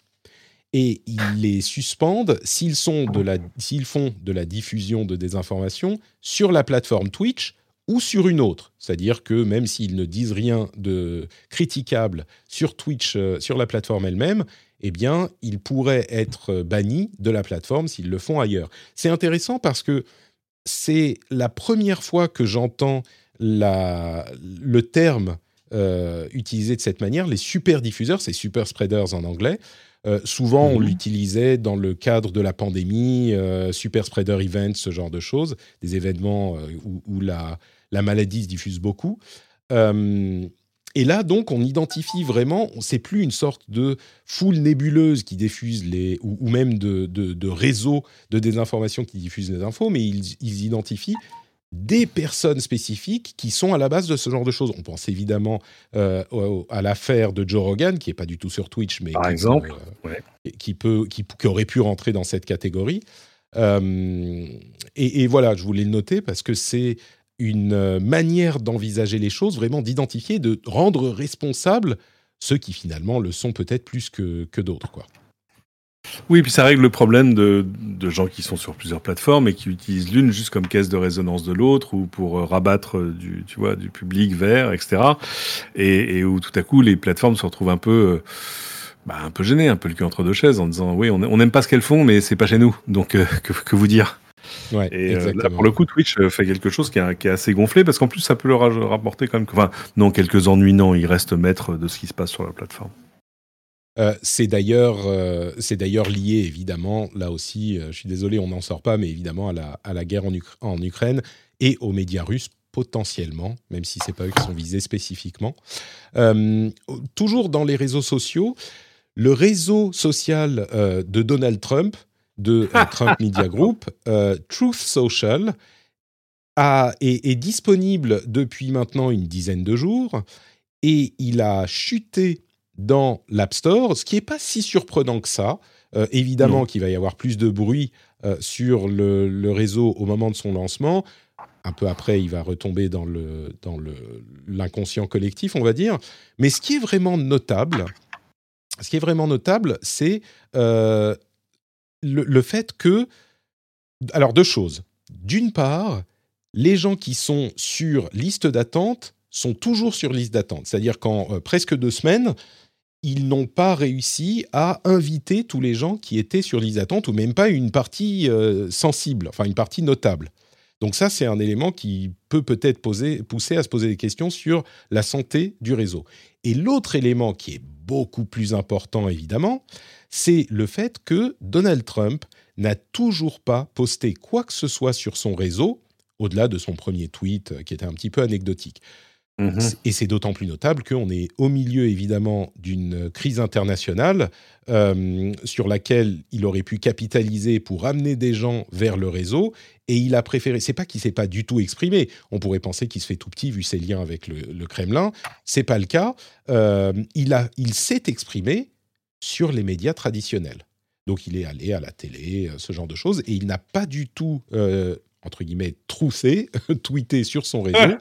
Et ils les suspendent s'ils font de la diffusion de désinformation sur la plateforme Twitch ou sur une autre. C'est-à-dire que même s'ils ne disent rien de critiquable sur Twitch, euh, sur la plateforme elle-même, eh bien, ils pourraient être bannis de la plateforme s'ils le font ailleurs. C'est intéressant parce que c'est la première fois que j'entends le terme euh, utilisé de cette manière. Les super diffuseurs, c'est super spreaders en anglais. Euh, souvent, on mhm. l'utilisait dans le cadre de la pandémie, super spreader events, ce genre de choses, des événements où, la, la maladie se diffuse beaucoup. Euh, et là, donc, on identifie vraiment, c'est plus une sorte de foule nébuleuse qui diffuse les, ou, même de, de, réseaux de désinformation qui diffusent les infos, mais ils, identifient des personnes spécifiques qui sont à la base de ce genre de choses. On pense évidemment euh, à l'affaire de Joe Rogan, qui n'est pas du tout sur Twitch, mais Par qui, exemple, qui, peut, qui, aurait pu rentrer dans cette catégorie. Euh, et, et, voilà, je voulais le noter parce que c'est une euh, manière d'envisager les choses, vraiment d'identifier, de rendre responsables ceux qui finalement le sont peut-être plus que, que d'autres. quoi. Oui, puis ça règle le problème de, de, gens qui sont sur plusieurs plateformes et qui utilisent l'une juste comme caisse de résonance de l'autre ou pour euh, rabattre du, tu vois, du public vers, etc. Et, où tout à coup les plateformes se retrouvent un peu, euh, bah, un peu gênées, un peu le cul entre deux chaises en disant oui, on n'aime pas ce qu'elles font, mais c'est pas chez nous. Donc que, que vous dire? Ouais, et euh, là, pour le coup, Twitch euh, fait quelque chose qui est, assez gonflé parce qu'en plus, ça peut leur rapporter quand même. Enfin, non, quelques ennuis, non, ils restent maîtres de ce qui se passe sur la plateforme. Euh, c'est d'ailleurs, c'est d'ailleurs lié évidemment, là aussi, je suis désolé, on n'en sort pas, mais évidemment à la, à la guerre en, en, Ukraine et aux médias russes potentiellement, même si c'est pas eux qui sont visés spécifiquement. toujours dans les réseaux sociaux, le réseau social de Donald Trump, de Trump Media Group, Truth Social, est, disponible depuis maintenant une dizaine de jours et il a chuté dans l'App Store, ce qui n'est pas si surprenant que ça. Euh, évidemment qu'il va y avoir plus de bruit euh, sur le, réseau au moment de son lancement. Un peu après, il va retomber dans le dans l'inconscient collectif, on va dire. Mais ce qui est vraiment notable, ce qui est vraiment notable, c'est euh, le, fait que, alors deux choses. D'une part, les gens qui sont sur liste d'attente sont toujours sur liste d'attente. C'est-à-dire qu'en euh, presque deux semaines, ils n'ont pas réussi à inviter tous les gens qui étaient sur liste d'attente, ou même pas une partie euh, sensible, enfin une partie notable. Donc ça, c'est un élément qui peut peut-être pousser à se poser des questions sur la santé du réseau. Et l'autre élément qui est beaucoup plus important, évidemment, c'est le fait que Donald Trump n'a toujours pas posté quoi que ce soit sur son réseau au-delà de son premier tweet euh, qui était un petit peu anecdotique. Mhm. Et c'est d'autant plus notable qu'on est au milieu évidemment d'une crise internationale euh, sur laquelle il aurait pu capitaliser pour amener des gens vers le réseau et il a préféré. C'est pas qu'il s'est pas du tout exprimé. On pourrait penser qu'il se fait tout petit vu ses liens avec le, le Kremlin. C'est pas le cas. Euh, il a, il s'est exprimé sur les médias traditionnels. Donc il est allé à la télé, ce genre de choses, et il n'a pas du tout entre guillemets, troussé, tweeté sur son réseau.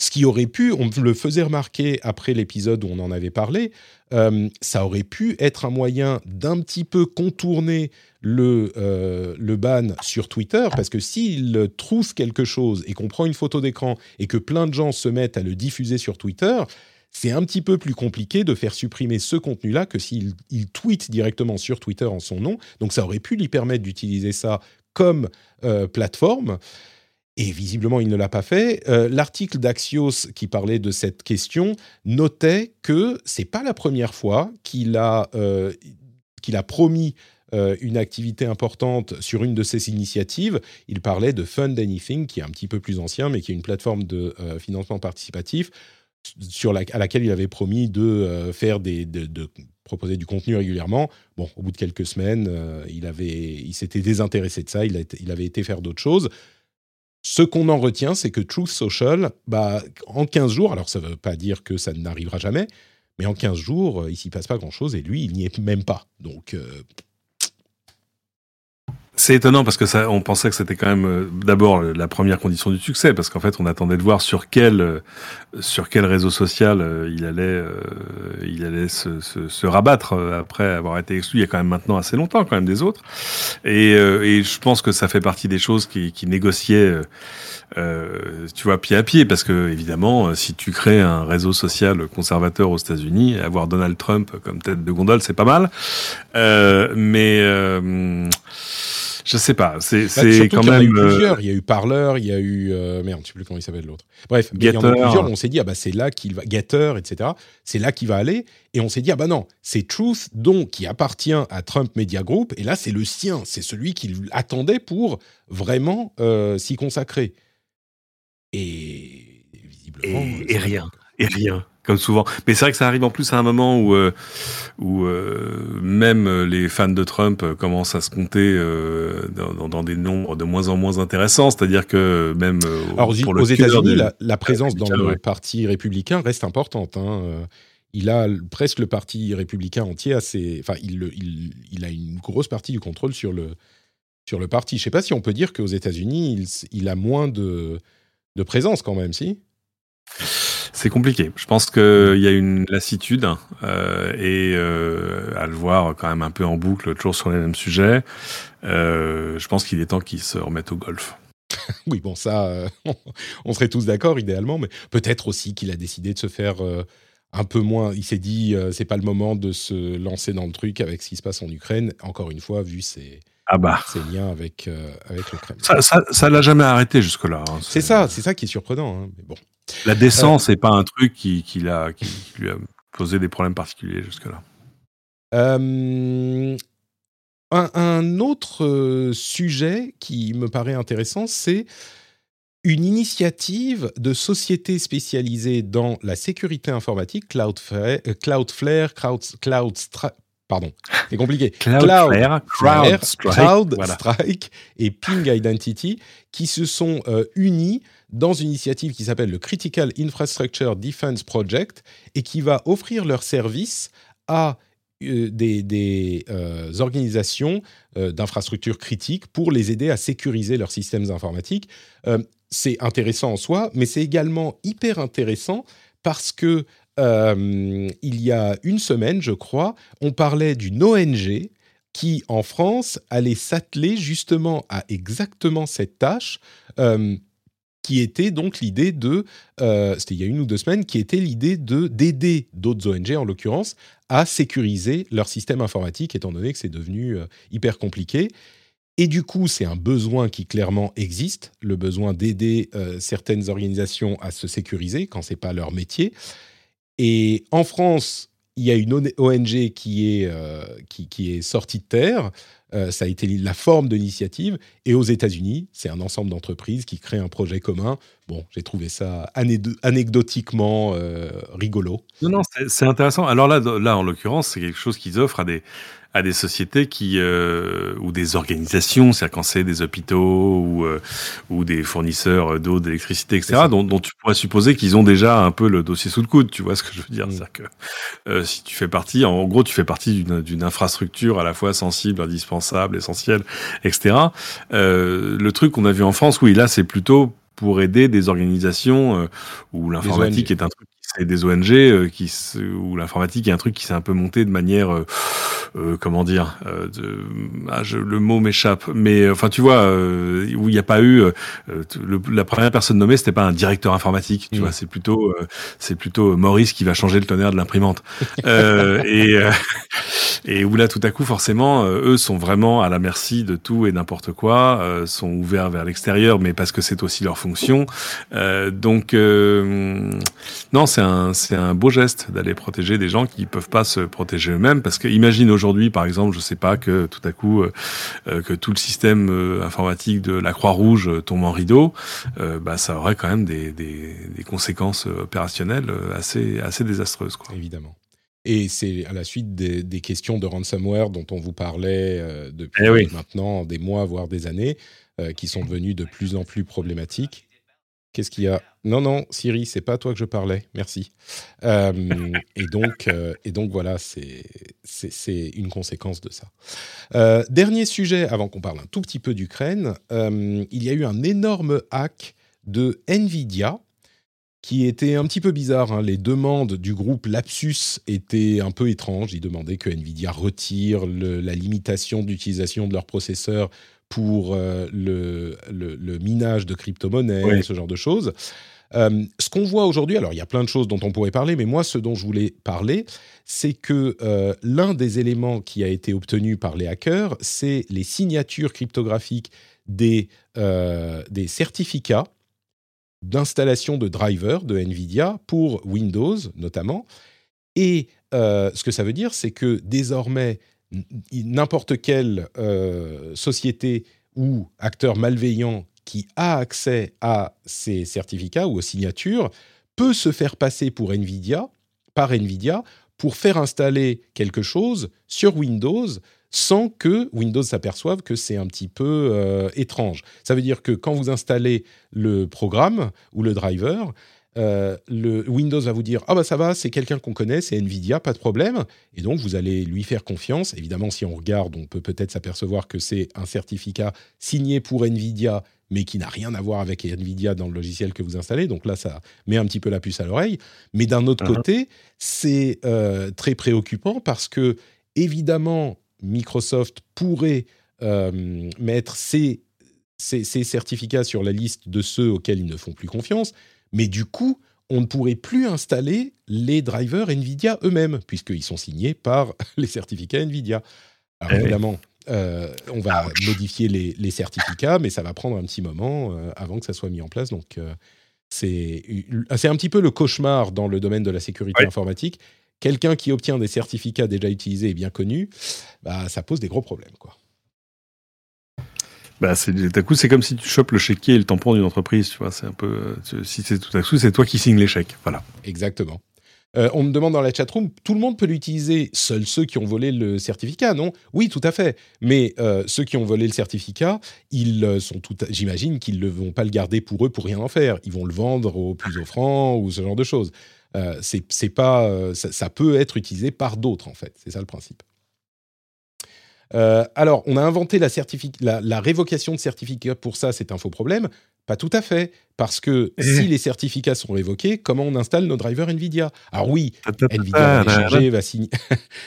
Ce qui aurait pu, on le faisait remarquer après l'épisode où on en avait parlé, euh, ça aurait pu être un moyen d'un petit peu contourner le, euh, le ban sur Twitter, parce que s'il trousse quelque chose et qu'on prend une photo d'écran et que plein de gens se mettent à le diffuser sur Twitter, c'est un petit peu plus compliqué de faire supprimer ce contenu-là que s'il il tweet directement sur Twitter en son nom. Donc ça aurait pu lui permettre d'utiliser ça comme euh, plateforme. Et visiblement, il ne l'a pas fait. Euh, l'article d'Axios qui parlait de cette question notait que c'est pas la première fois qu'il a, euh, a promis une activité importante sur une de ses initiatives. Il parlait de Fund Anything, qui est un petit peu plus ancien, mais qui est une plateforme de financement participatif sur la, à laquelle il avait promis de faire des, de proposer du contenu régulièrement. Bon, au bout de quelques semaines, euh, il, avait, il s'était désintéressé de ça, il, il avait été faire d'autres choses. Ce qu'on en retient, c'est que Truth Social, bah, en 15 jours, alors ça ne veut pas dire que ça n'arrivera jamais, mais en 15 jours, euh, il s'y passe pas grand-chose et lui, il n'y est même pas. Donc, euh, c'est étonnant parce que ça, on pensait que c'était quand même euh, d'abord la première condition du succès, parce qu'en fait, on attendait de voir sur quel euh, sur quel réseau social euh, il allait il allait se, se, se, rabattre après avoir été exclu. Il y a quand même maintenant assez longtemps quand même des autres, et, et je pense que ça fait partie des choses qui, qui négociaient. tu vois, pied à pied, parce que évidemment, si tu crées un réseau social conservateur aux États-Unis, avoir Donald Trump comme tête de gondole, c'est pas mal. Euh, mais euh, je sais pas, c'est bah, quand même. Il y a eu euh, plusieurs. Il y a eu Parleur, il y a eu euh, merde, je sais plus comment il s'appelle l'autre. Bref, il y en a plusieurs. On s'est dit ah bah c'est là qu'il va Getter, etc. C'est là qu'il va aller. Et on s'est dit ah bah non, c'est Truth donc qui appartient à Trump Media Group. Et là c'est le sien, c'est celui qu'il attendait pour vraiment euh, s'y consacrer. Et visiblement. et rien. Et rien comme souvent. Mais c'est vrai que ça arrive en plus à un moment où, euh, où euh, même les fans de Trump commencent à se compter euh, dans, dans, des nombres de moins en moins intéressants. C'est-à-dire que même Alors, pour aux États-Unis, la, la, présence dans le parti républicain reste importante. Hein. Il a presque le parti républicain entier assez. Enfin, il, il, il, a une grosse partie du contrôle sur le, sur le parti. Je ne sais pas si on peut dire qu'aux États-Unis, il, il, a moins de, de présence quand même, si? C'est compliqué. Je pense qu'il y a une lassitude euh, et euh, à le voir quand même un peu en boucle, toujours sur les mêmes sujets. Euh, je pense qu'il est temps qu'il se remette au golf. oui, bon, ça, on serait tous d'accord idéalement, mais peut-être aussi qu'il a décidé de se faire un peu moins. Il s'est dit, c'est pas le moment de se lancer dans le truc avec ce qui se passe en Ukraine. Encore une fois, vu ses, ah bah. ses liens avec, avec le Kremlin. Ça, ça, ça l'a jamais arrêté jusque-là. Hein. C'est ça, c'est ça qui est surprenant. Hein, mais bon. La décence n'est pas un truc qui, qui, qui, lui a posé des problèmes particuliers jusque-là. Euh, un, autre euh, sujet qui me paraît intéressant, c'est une initiative de société spécialisée dans la sécurité informatique, Cloudflare, euh, Cloudflare Cloud, Cloud pardon, c'est compliqué. Cloudflare, CrowdStrike, et Ping Identity qui se sont unis dans une initiative qui s'appelle le Critical Infrastructure Defense Project et qui va offrir leurs services à euh, des, euh, organisations euh, d'infrastructures critiques pour les aider à sécuriser leurs systèmes informatiques. c'est intéressant en soi, mais c'est également hyper intéressant parce que il y a une semaine, je crois, on parlait d'une ONG qui, en France, allait s'atteler justement à exactement cette tâche qui était donc l'idée de, euh, c'était il y a une ou deux semaines, qui était l'idée de d'aider d'autres ONG, en l'occurrence, à sécuriser leur système informatique, étant donné que c'est devenu euh, hyper compliqué. Et du coup, c'est un besoin qui clairement existe, le besoin d'aider euh, certaines organisations à se sécuriser quand c'est pas leur métier. Et en France, il y a une ONG qui est, qui, qui, est sortie de terre, euh, ça a été la forme de l'initiative. Et aux États-Unis, c'est un ensemble d'entreprises qui créent un projet commun. Bon, j'ai trouvé ça anecdotiquement euh, rigolo. Non, non, c'est intéressant. Alors là, là en l'occurrence, c'est quelque chose qu'ils offrent à des, à des sociétés qui euh, ou des organisations, c'est-à-dire quand c'est des hôpitaux ou euh, ou des fournisseurs d'eau, d'électricité, etc., dont, dont, tu pourrais supposer qu'ils ont déjà un peu le dossier sous le coude. Tu vois ce que je veux dire? Mm. C'est-à-dire que euh, si tu fais partie, en gros, tu fais partie d'une infrastructure à la fois sensible, indispensable, essentielle, etc. le truc qu'on a vu en France, oui, là, c'est plutôt pour aider des organisations où l'informatique est un truc c'est des ONG euh, qui où l'informatique est un truc qui s'est un peu monté de manière euh, euh, comment dire de, ah, le mot m'échappe mais enfin tu vois où il n'y a pas eu la première personne nommée c'était pas un directeur informatique tu vois c'est plutôt c'est plutôt Maurice qui va changer le tonnerre de l'imprimante. Et et où là tout à coup forcément eux sont vraiment à la merci de tout et n'importe quoi sont ouverts vers l'extérieur mais parce que c'est aussi leur fonction. Donc non c'est un, c'est un beau geste d'aller protéger des gens qui peuvent pas se protéger eux-mêmes. Parce que imagine aujourd'hui, par exemple, je sais pas, que tout à coup, euh, euh, que tout le système euh, informatique de la Croix-Rouge tombe en rideau, bah, ça aurait quand même des, des, des conséquences opérationnelles assez, assez désastreuses. Quoi. Évidemment. Et c'est à la suite des, des, questions de ransomware dont on vous parlait depuis eh maintenant des mois, voire des années, qui sont devenues de plus en plus problématiques. Qu'est-ce qu'il y a? Non, non, Siri, c'est pas à toi que je parlais. Merci. Euh, et donc, euh, et donc voilà, c'est une conséquence de ça. Euh, dernier sujet, avant qu'on parle un tout petit peu d'Ukraine, il y a eu un énorme hack de Nvidia qui était un petit peu bizarre. Hein. Les demandes du groupe Lapsus étaient un peu étranges. Ils demandaient que Nvidia retire la limitation d'utilisation de leur processeur pour euh, le, le, minage de crypto-monnaies, ce genre de choses. Euh, ce qu'on voit aujourd'hui, alors il y a plein de choses dont on pourrait parler, mais moi, ce dont je voulais parler, c'est que euh, l'un des éléments qui a été obtenu par les hackers, c'est les signatures cryptographiques des, des certificats d'installation de drivers de NVIDIA pour Windows notamment. Et ce que ça veut dire, c'est que désormais, n'importe quelle euh, société ou acteur malveillant qui a accès à ces certificats ou aux signatures peut se faire passer pour Nvidia, par Nvidia, pour faire installer quelque chose sur Windows sans que Windows s'aperçoive que c'est un petit peu euh, étrange. Ça veut dire que quand vous installez le programme ou le driver, euh, le Windows va vous dire ah bah ça va, c'est quelqu'un qu'on connaît, c'est Nvidia, pas de problème. Et donc vous allez lui faire confiance. Évidemment, si on regarde, on peut peut-être s'apercevoir que c'est un certificat signé pour Nvidia, mais qui n'a rien à voir avec Nvidia dans le logiciel que vous installez. Donc là, ça met un petit peu la puce à l'oreille. Mais d'un autre uh-huh. côté, c'est euh, très préoccupant parce que évidemment, Microsoft pourrait euh, mettre ces certificats sur la liste de ceux auxquels ils ne font plus confiance mais du coup, on ne pourrait plus installer les drivers NVIDIA eux-mêmes, puisqu'ils sont signés par les certificats NVIDIA. Alors eh évidemment, euh, on va modifier les, certificats, mais ça va prendre un petit moment euh, avant que ça soit mis en place. Donc, euh, c'est un petit peu le cauchemar dans le domaine de la sécurité informatique. Quelqu'un qui obtient des certificats déjà utilisés et bien connus, bah, ça pose des gros problèmes. quoi. Bah, c'est coup, c'est comme si tu chopes le chéquier et le tampon d'une entreprise, tu vois. C'est un peu, si c'est tout à coup, c'est toi qui signes l'échec, voilà. Exactement. Euh, on me demande dans la chatroom, tout le monde peut l'utiliser, seuls ceux qui ont volé le certificat, non? Oui, tout à fait. Mais euh, ceux qui ont volé le certificat, ils euh, sont tout, j'imagine qu'ils ne vont pas le garder pour eux pour rien en faire. Ils vont le vendre au plus offrant ou ce genre de choses. c'est, pas, ça, peut être utilisé par d'autres en fait. C'est ça le principe. Alors, on a inventé la, la, la, révocation de certificat pour ça, c'est un faux problème. Pas tout à fait, parce que eh. si les certificats sont révoqués, comment on installe nos drivers NVIDIA? Alors oui, NVIDIA va, signer,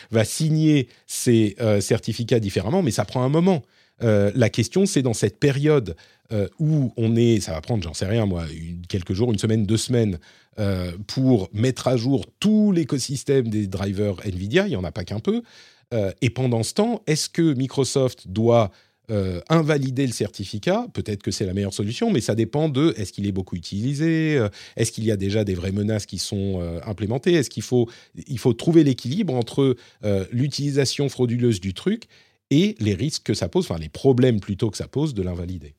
va signer ses euh, certificats différemment, mais ça prend un moment. Euh, la question, c'est dans cette période euh, où on est, ça va prendre, j'en sais rien moi, quelques jours, une semaine, deux semaines, pour mettre à jour tout l'écosystème des drivers NVIDIA, il n'y en a pas qu'un peu. Et pendant ce temps, est-ce que Microsoft doit euh, invalider le certificat, peut-être que c'est la meilleure solution, mais ça dépend de est-ce qu'il est beaucoup utilisé, euh, est-ce qu'il y a déjà des vraies menaces qui sont euh, implémentées, est-ce qu'il faut, il faut trouver l'équilibre entre l'utilisation frauduleuse du truc et les risques que ça pose, enfin les problèmes plutôt que ça pose de l'invalider?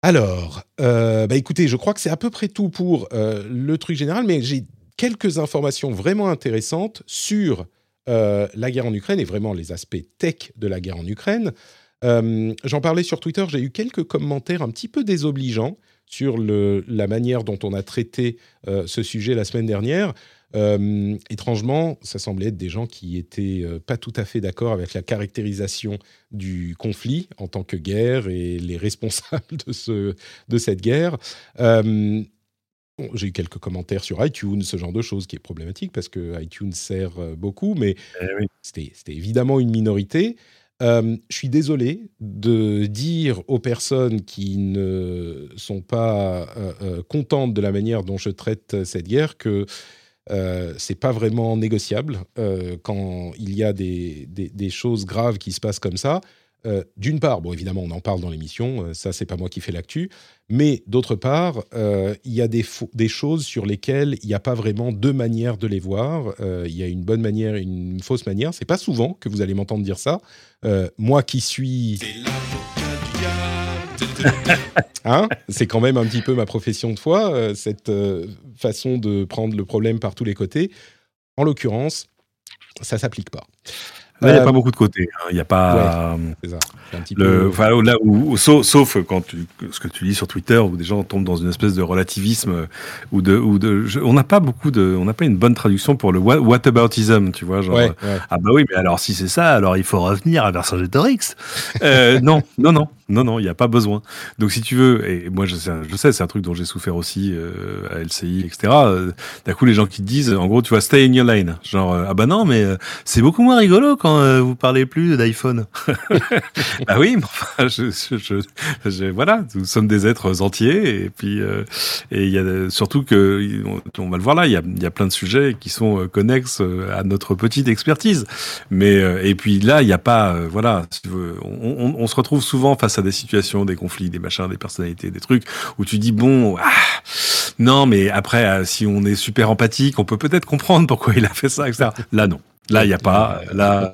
Alors, bah écoutez, je crois que c'est à peu près tout pour le truc général, mais j'ai quelques informations vraiment intéressantes sur euh, la guerre en Ukraine et vraiment les aspects tech de la guerre en Ukraine. Euh, j'en parlais sur Twitter, j'ai eu quelques commentaires un petit peu désobligeants sur la manière dont on a traité euh, ce sujet la semaine dernière. étrangement, ça semblait être des gens qui étaient pas tout à fait d'accord avec la caractérisation du conflit en tant que guerre et les responsables de, de cette guerre j'ai eu quelques commentaires sur iTunes, ce genre de choses qui est problématique parce que iTunes sert euh, beaucoup, mais eh c'était évidemment une minorité. Euh, je suis désolé de dire aux personnes qui ne sont pas euh, contentes de la manière dont je traite cette guerre que euh, c'est pas vraiment négociable quand il y a des, des, choses graves qui se passent comme ça. Euh, d'une part, bon, évidemment, on en parle dans l'émission, euh, ça, c'est pas moi qui fais l'actu, mais d'autre part, euh, il y a des, des, choses sur lesquelles il n'y a pas vraiment deux manières de les voir. Il y a une bonne manière et une fausse manière. C'est pas souvent que vous allez m'entendre dire ça. moi qui suis. hein? C'est quand même un petit peu ma profession de foi, cette façon de prendre le problème par tous les côtés. En l'occurrence, ça s'applique pas. Il n'y a pas beaucoup de côtés. Hein. Il n'y a pas. c'est ça. Le, là où, sauf, quand tu, ce que tu lis sur Twitter où des gens tombent dans une espèce de relativisme ou de, ou de, on n'a pas beaucoup de, on n'a pas une bonne traduction pour le what, whataboutism, tu vois, genre ah bah oui, mais alors si c'est ça, alors il faut revenir à Vercingétorix. euh, non, non, non, non, non, il n'y a pas besoin. Donc si tu veux, et moi je sais, je sais c'est un truc dont j'ai souffert aussi euh, à LCI, etc. Euh, D'un coup, les gens qui te disent, en gros, tu vois, stay in your lane, genre euh, ah bah non, mais euh, c'est beaucoup moins rigolo quand vous parlez plus d'iPhone. bah oui, enfin, je, je, je, voilà, nous sommes des êtres entiers et puis euh, et il y a surtout que on, va le voir là, il y a, y a plein de sujets qui sont euh, connexes euh, à notre petite expertise. Mais et puis là, il n'y a pas, voilà, veux, on, on, se retrouve souvent face à des situations, des conflits, des machins, des personnalités, des trucs où tu dis bon, ah, non, mais après, si on est super empathique, on peut peut-être comprendre pourquoi il a fait ça, etc. Là, non. Là, il n'y a pas. Là,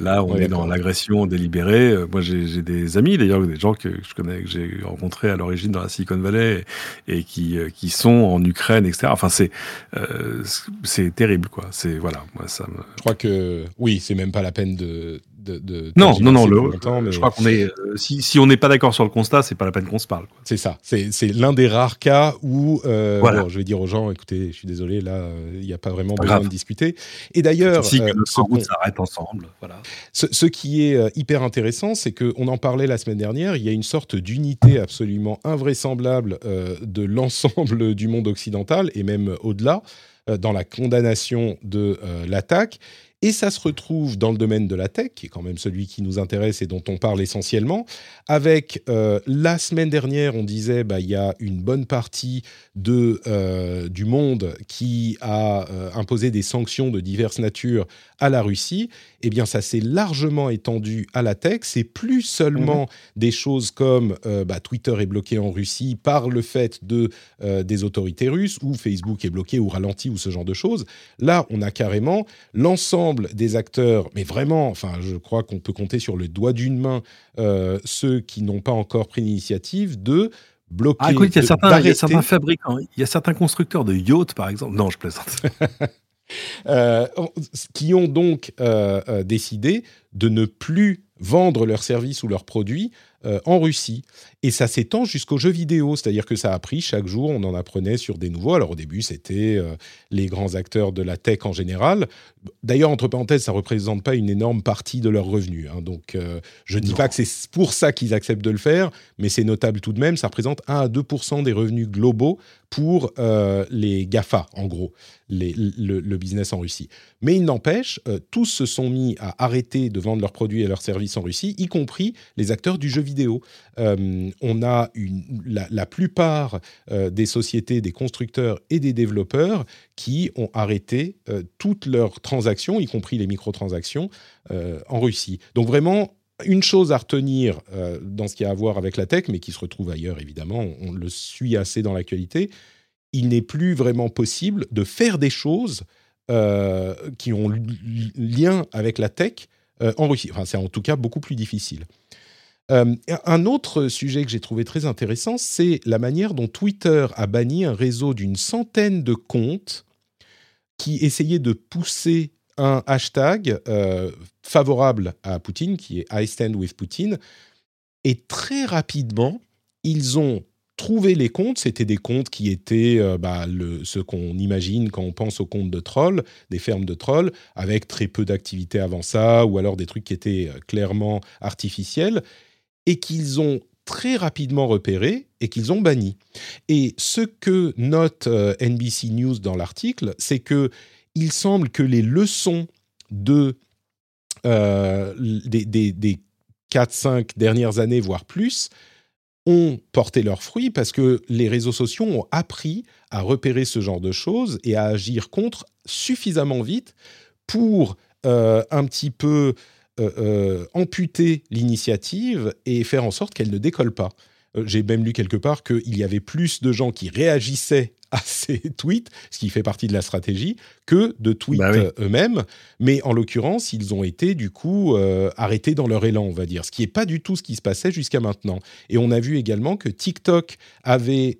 là, on est dans l'agression délibérée. Moi, j'ai des amis, d'ailleurs, des gens que je connais, que j'ai rencontrés à l'origine dans la Silicon Valley et, qui, euh, qui sont en Ukraine, etc. Enfin, c'est euh, c'est terrible, quoi. C'est voilà, moi, ça me. Je crois que oui, c'est même pas la peine de de, non, non, non, le, je crois qu'on est. Euh, si, si, on n'est pas d'accord sur le constat, c'est pas la peine qu'on se parle. C'est ça. C'est l'un des rares cas où euh, voilà. je vais dire aux gens, écoutez, je suis désolé, là, euh, il n'y a pas vraiment besoin de discuter. Et d'ailleurs, si euh, on s'arrête ensemble. Voilà. Ce, ce, qui est hyper intéressant, c'est qu'on en parlait la semaine dernière. Il y a une sorte d'unité absolument invraisemblable de l'ensemble du monde occidental et même au-delà dans la condamnation de l'attaque. Et ça se retrouve dans le domaine de la tech, qui est quand même celui qui nous intéresse et dont on parle essentiellement, avec euh, la semaine dernière, on disait, bah, il y a une bonne partie de, euh, du monde qui a euh, imposé des sanctions de diverses natures à la Russie. Eh bien, ça s'est largement étendu à la tech. C'est plus seulement mhm. des choses comme bah, Twitter est bloqué en Russie par le fait de, des autorités russes, ou Facebook est bloqué ou ralenti, ou ce genre de choses. Là, on a carrément l'ensemble des acteurs, mais vraiment, enfin, je crois qu'on peut compter sur le doigt d'une main euh, ceux qui n'ont pas encore pris l'initiative de bloqué. Ah, écoute, il y, a certains, il y a certains fabricants, il y a certains constructeurs de yachts, par exemple. Non, je plaisante. euh, qui ont donc euh, euh, décidé de ne plus vendre leurs services ou leurs produits euh, en Russie. Et ça s'étend jusqu'aux jeux vidéo, c'est-à-dire que ça a pris chaque jour, on en apprenait sur des nouveaux. Alors au début, c'était euh, les grands acteurs de la tech en général. D'ailleurs, entre parenthèses, ça ne représente pas une énorme partie de leurs revenus. Hein. Donc euh, je ne dis pas que c'est pour ça qu'ils acceptent de le faire, mais c'est notable tout de même. Ça représente 1 à 2% des revenus globaux pour les GAFA, en gros, les, le, le, business en Russie. Mais il n'empêche, tous se sont mis à arrêter de vendre leurs produits et leurs services en Russie, y compris les acteurs du jeu vidéo vidéo. Euh, on a la, plupart euh, des sociétés, des constructeurs et des développeurs qui ont arrêté euh, toutes leurs transactions, y compris les microtransactions, en Russie. Donc vraiment, une chose à retenir dans ce qui a à voir avec la tech, mais qui se retrouve ailleurs évidemment, on, le suit assez dans l'actualité, il n'est plus vraiment possible de faire des choses qui ont lien avec la tech en Russie. Enfin, c'est en tout cas beaucoup plus difficile. Euh, un autre sujet que j'ai trouvé très intéressant, c'est la manière dont Twitter a banni un réseau d'une centaine de comptes qui essayaient de pousser un hashtag euh, favorable à Poutine, qui est I stand with Putin. Et très rapidement, ils ont trouvé les comptes. C'était des comptes qui étaient euh, bah, ce qu'on imagine quand on pense aux comptes de trolls, des fermes de trolls, avec très peu d'activité avant ça, ou alors des trucs qui étaient clairement artificiels et qu'ils ont très rapidement repéré et qu'ils ont banni. Et ce que note euh, NBC News dans l'article, c'est que il semble que les leçons de euh, des, des, 4-5 dernières années, voire plus, ont porté leurs fruits parce que les réseaux sociaux ont appris à repérer ce genre de choses et à agir contre suffisamment vite pour euh, un petit peu amputer l'initiative et faire en sorte qu'elle ne décolle pas. Euh, j'ai même lu quelque part qu'il y avait plus de gens qui réagissaient à ces tweets, ce qui fait partie de la stratégie, que de tweets bah eux-mêmes. Mais en l'occurrence, ils ont été du coup arrêtés dans leur élan, on va dire, ce qui n'est pas du tout ce qui se passait jusqu'à maintenant. Et on a vu également que TikTok avait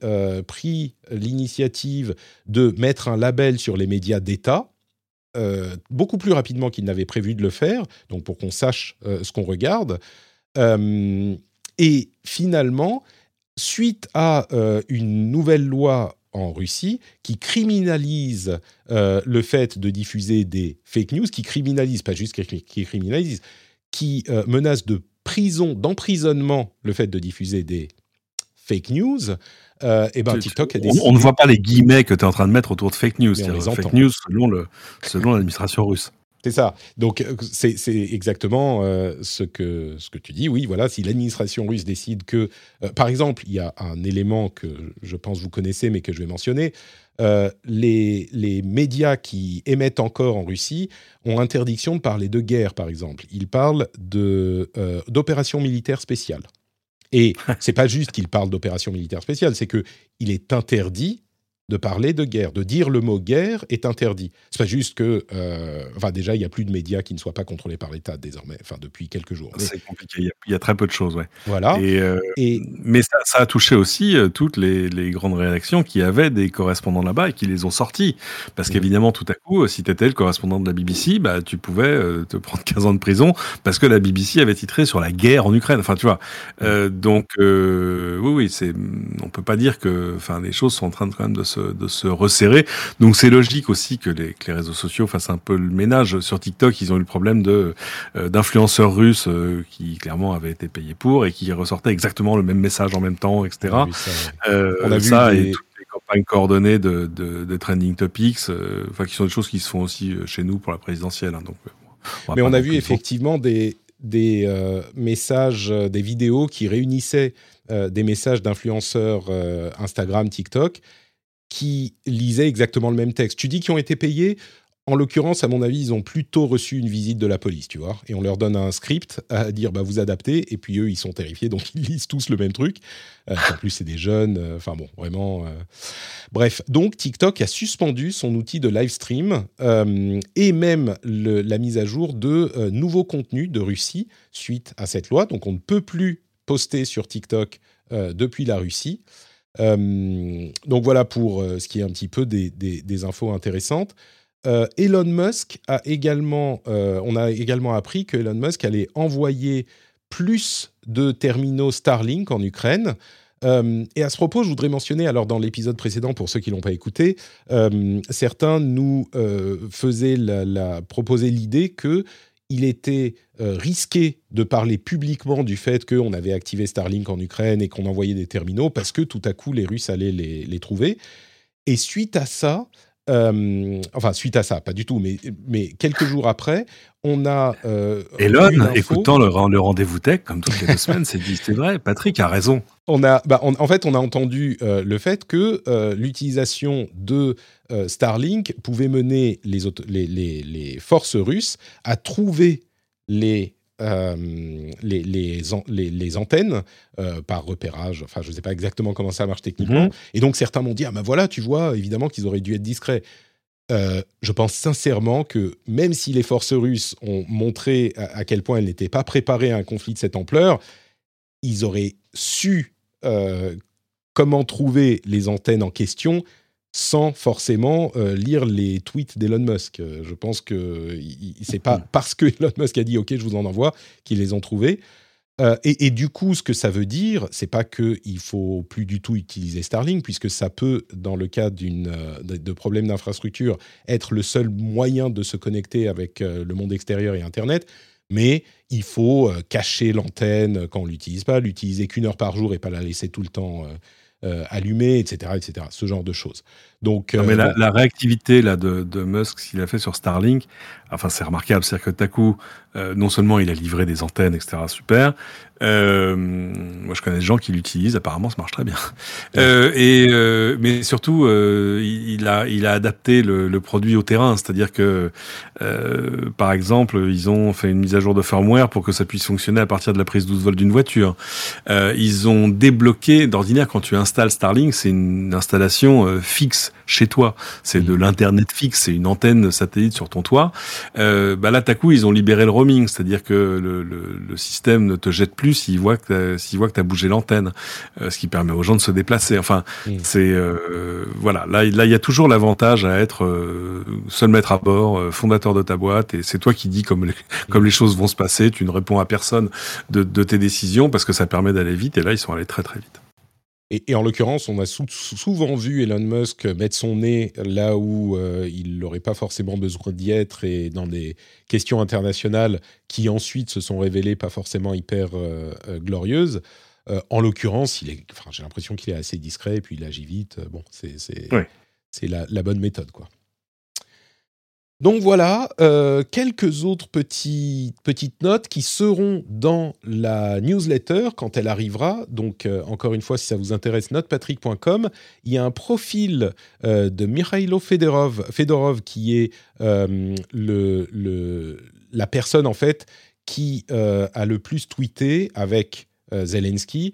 pris l'initiative de mettre un label sur les médias d'État euh, beaucoup plus rapidement qu'il n'avait prévu de le faire, donc pour qu'on sache euh, ce qu'on regarde. Euh, et finalement, suite à une nouvelle loi en Russie qui criminalise le fait de diffuser des fake news, qui criminalise, pas juste qui criminalise, qui menace de prison, d'emprisonnement le fait de diffuser des fake news, euh, et ben TikTok a décidé... on, ne voit pas les guillemets que tu es en train de mettre autour de fake news. Fake news selon, le, selon l'administration russe. C'est ça. Donc, euh, c'est exactement euh, ce, que, ce que tu dis. Oui, voilà, si l'administration russe décide que, par exemple, il y a un élément que je pense vous connaissez, mais que je vais mentionner, les, les, médias qui émettent encore en Russie ont interdiction de parler de guerre, par exemple. Ils parlent d'opérations militaires spéciales. Et c'est pas juste qu'il parle d'opération militaire spéciale, c'est que il est interdit de parler de guerre, de dire le mot guerre est interdit. C'est pas juste que, euh, enfin déjà il y a plus de médias qui ne soient pas contrôlés par l'État désormais, enfin depuis quelques jours. C'est compliqué, il y, a, très peu de choses, ouais. Voilà. Et, euh, mais ça, a touché aussi euh, toutes les, grandes rédactions qui avaient des correspondants là-bas et qui les ont sortis, parce qu'évidemment tout à coup, si tu étais le correspondant de la BBC, bah tu pouvais te prendre 15 ans de prison parce que la BBC avait titré sur la guerre en Ukraine. Enfin tu vois, donc oui oui on peut pas dire que, enfin les choses sont en train de quand même de se de se resserrer. Donc c'est logique aussi que les, que les, réseaux sociaux fassent un peu le ménage. Sur TikTok, ils ont eu le problème de euh, d'influenceurs russes euh, qui clairement avaient été payés pour et qui ressortaient exactement le même message en même temps, etc. On a vu ça, euh, On a vu ça et toutes les campagnes coordonnées de, de, de trending topics, enfin qui sont des choses qui se font aussi chez nous pour la présidentielle. Hein, donc, Mais on a vu effectivement des des messages, des vidéos qui réunissaient des messages d'influenceurs Instagram, TikTok, qui lisaient exactement le même texte. Tu dis qu'ils ont été payés. En l'occurrence, à mon avis, ils ont plutôt reçu une visite de la police, tu vois. Et on leur donne un script à dire, bah, vous adaptez. Et puis eux, ils sont terrifiés, donc ils lisent tous le même truc. Euh, en plus, c'est des jeunes. Euh, enfin bon, vraiment. Euh. Bref, donc TikTok a suspendu son outil de live stream et même la mise à jour de nouveaux contenus de Russie suite à cette loi. Donc on ne peut plus postés sur TikTok depuis la Russie. Donc voilà pour ce qui est un petit peu des, infos intéressantes. Elon Musk a également, on a également appris que Elon Musk allait envoyer plus de terminaux Starlink en Ukraine. Euh, et à ce propos, je voudrais mentionner, alors dans l'épisode précédent, pour ceux qui ne l'ont pas écouté, euh, certains nous euh, faisaient la, proposer l'idée que il était risqué de parler publiquement du fait qu'on avait activé Starlink en Ukraine et qu'on envoyait des terminaux parce que tout à coup les Russes allaient les, les trouver. Et suite à ça, euh, enfin, suite à ça, pas du tout, mais, mais quelques jours après, on a. Euh, Elon, écoutant le, le rendez-vous tech, comme toutes les deux semaines, s'est dit c'est vrai, Patrick a raison. On a, bah, en fait, on a entendu euh, le fait que euh, l'utilisation de Starlink pouvait mener les, les, les, les, forces russes à trouver les euh, les, les, les, antennes euh, par repérage. Enfin, je ne sais pas exactement comment ça marche techniquement. Mhm. Et donc, certains m'ont dit Ah ben voilà, tu vois, évidemment qu'ils auraient dû être discrets. Euh, je pense sincèrement que même si les forces russes ont montré à, quel point elles n'étaient pas préparées à un conflit de cette ampleur, ils auraient su comment trouver les antennes en question sans forcément euh, lire les tweets d'Elon Musk. Euh, je pense que c'est pas hmm. parce que Elon Musk a dit OK, je vous en envoie qu'ils les ont trouvés. Euh, et, du coup, ce que ça veut dire, c'est pas qu'il faut plus du tout utiliser Starlink, puisque ça peut, dans le cas d'une de, problèmes d'infrastructure, être le seul moyen de se connecter avec le monde extérieur et Internet. Mais il faut cacher l'antenne quand on l'utilise pas, l'utiliser qu'une heure par jour et pas la laisser tout le temps allumé, etc., etc. Ce genre de choses. Donc, mais euh, la, réactivité là de, de Musk, ce qu'il a fait sur Starlink, enfin c'est remarquable, c'est-à-dire que coup, euh, non seulement il a livré des antennes, etc., super. moi, je connais des gens qui l'utilisent. Apparemment, ça marche très bien. et mais surtout, il a il a adapté le, le produit au terrain, c'est-à-dire que, par exemple, ils ont fait une mise à jour de firmware pour que ça puisse fonctionner à partir de la prise 12 volts d'une voiture. ils ont débloqué, d'ordinaire, quand tu installes Starlink, c'est une installation fixe chez toi. C'est de l'internet fixe, c'est une antenne satellite sur ton toit. Euh, bah là, à coup, ils ont libéré le roaming, c'est-à-dire que le, le, le, système ne te jette plus s'il voit que s'il voit que t'as bougé l'antenne, euh, ce qui permet aux gens de se déplacer. Enfin, c'est euh, voilà. Là, là, il y a toujours l'avantage à être euh, seul maître à bord, euh, fondateur de ta boîte, et c'est toi qui dis comme les, comme les choses vont se passer. Tu ne réponds à personne de, de tes décisions parce que ça permet d'aller vite. Et là, ils sont allés très très vite. Et, en l'occurrence, on a souvent vu Elon Musk mettre son nez là où euh, il n'aurait pas forcément besoin d'y être et dans des questions internationales qui ensuite se sont révélées pas forcément hyper euh, euh, glorieuses. en l'occurrence, j'ai l'impression qu'il est assez discret et puis il agit vite. Bon, c'est la, la, bonne méthode, quoi. Donc voilà, euh, quelques autres petites notes qui seront dans la newsletter quand elle arrivera. Donc euh, encore une fois, si ça vous intéresse, notepatrick.com. Il y a un profil euh, de Mikhailo Fedorov, qui est le, la personne en fait qui a le plus tweeté avec Zelensky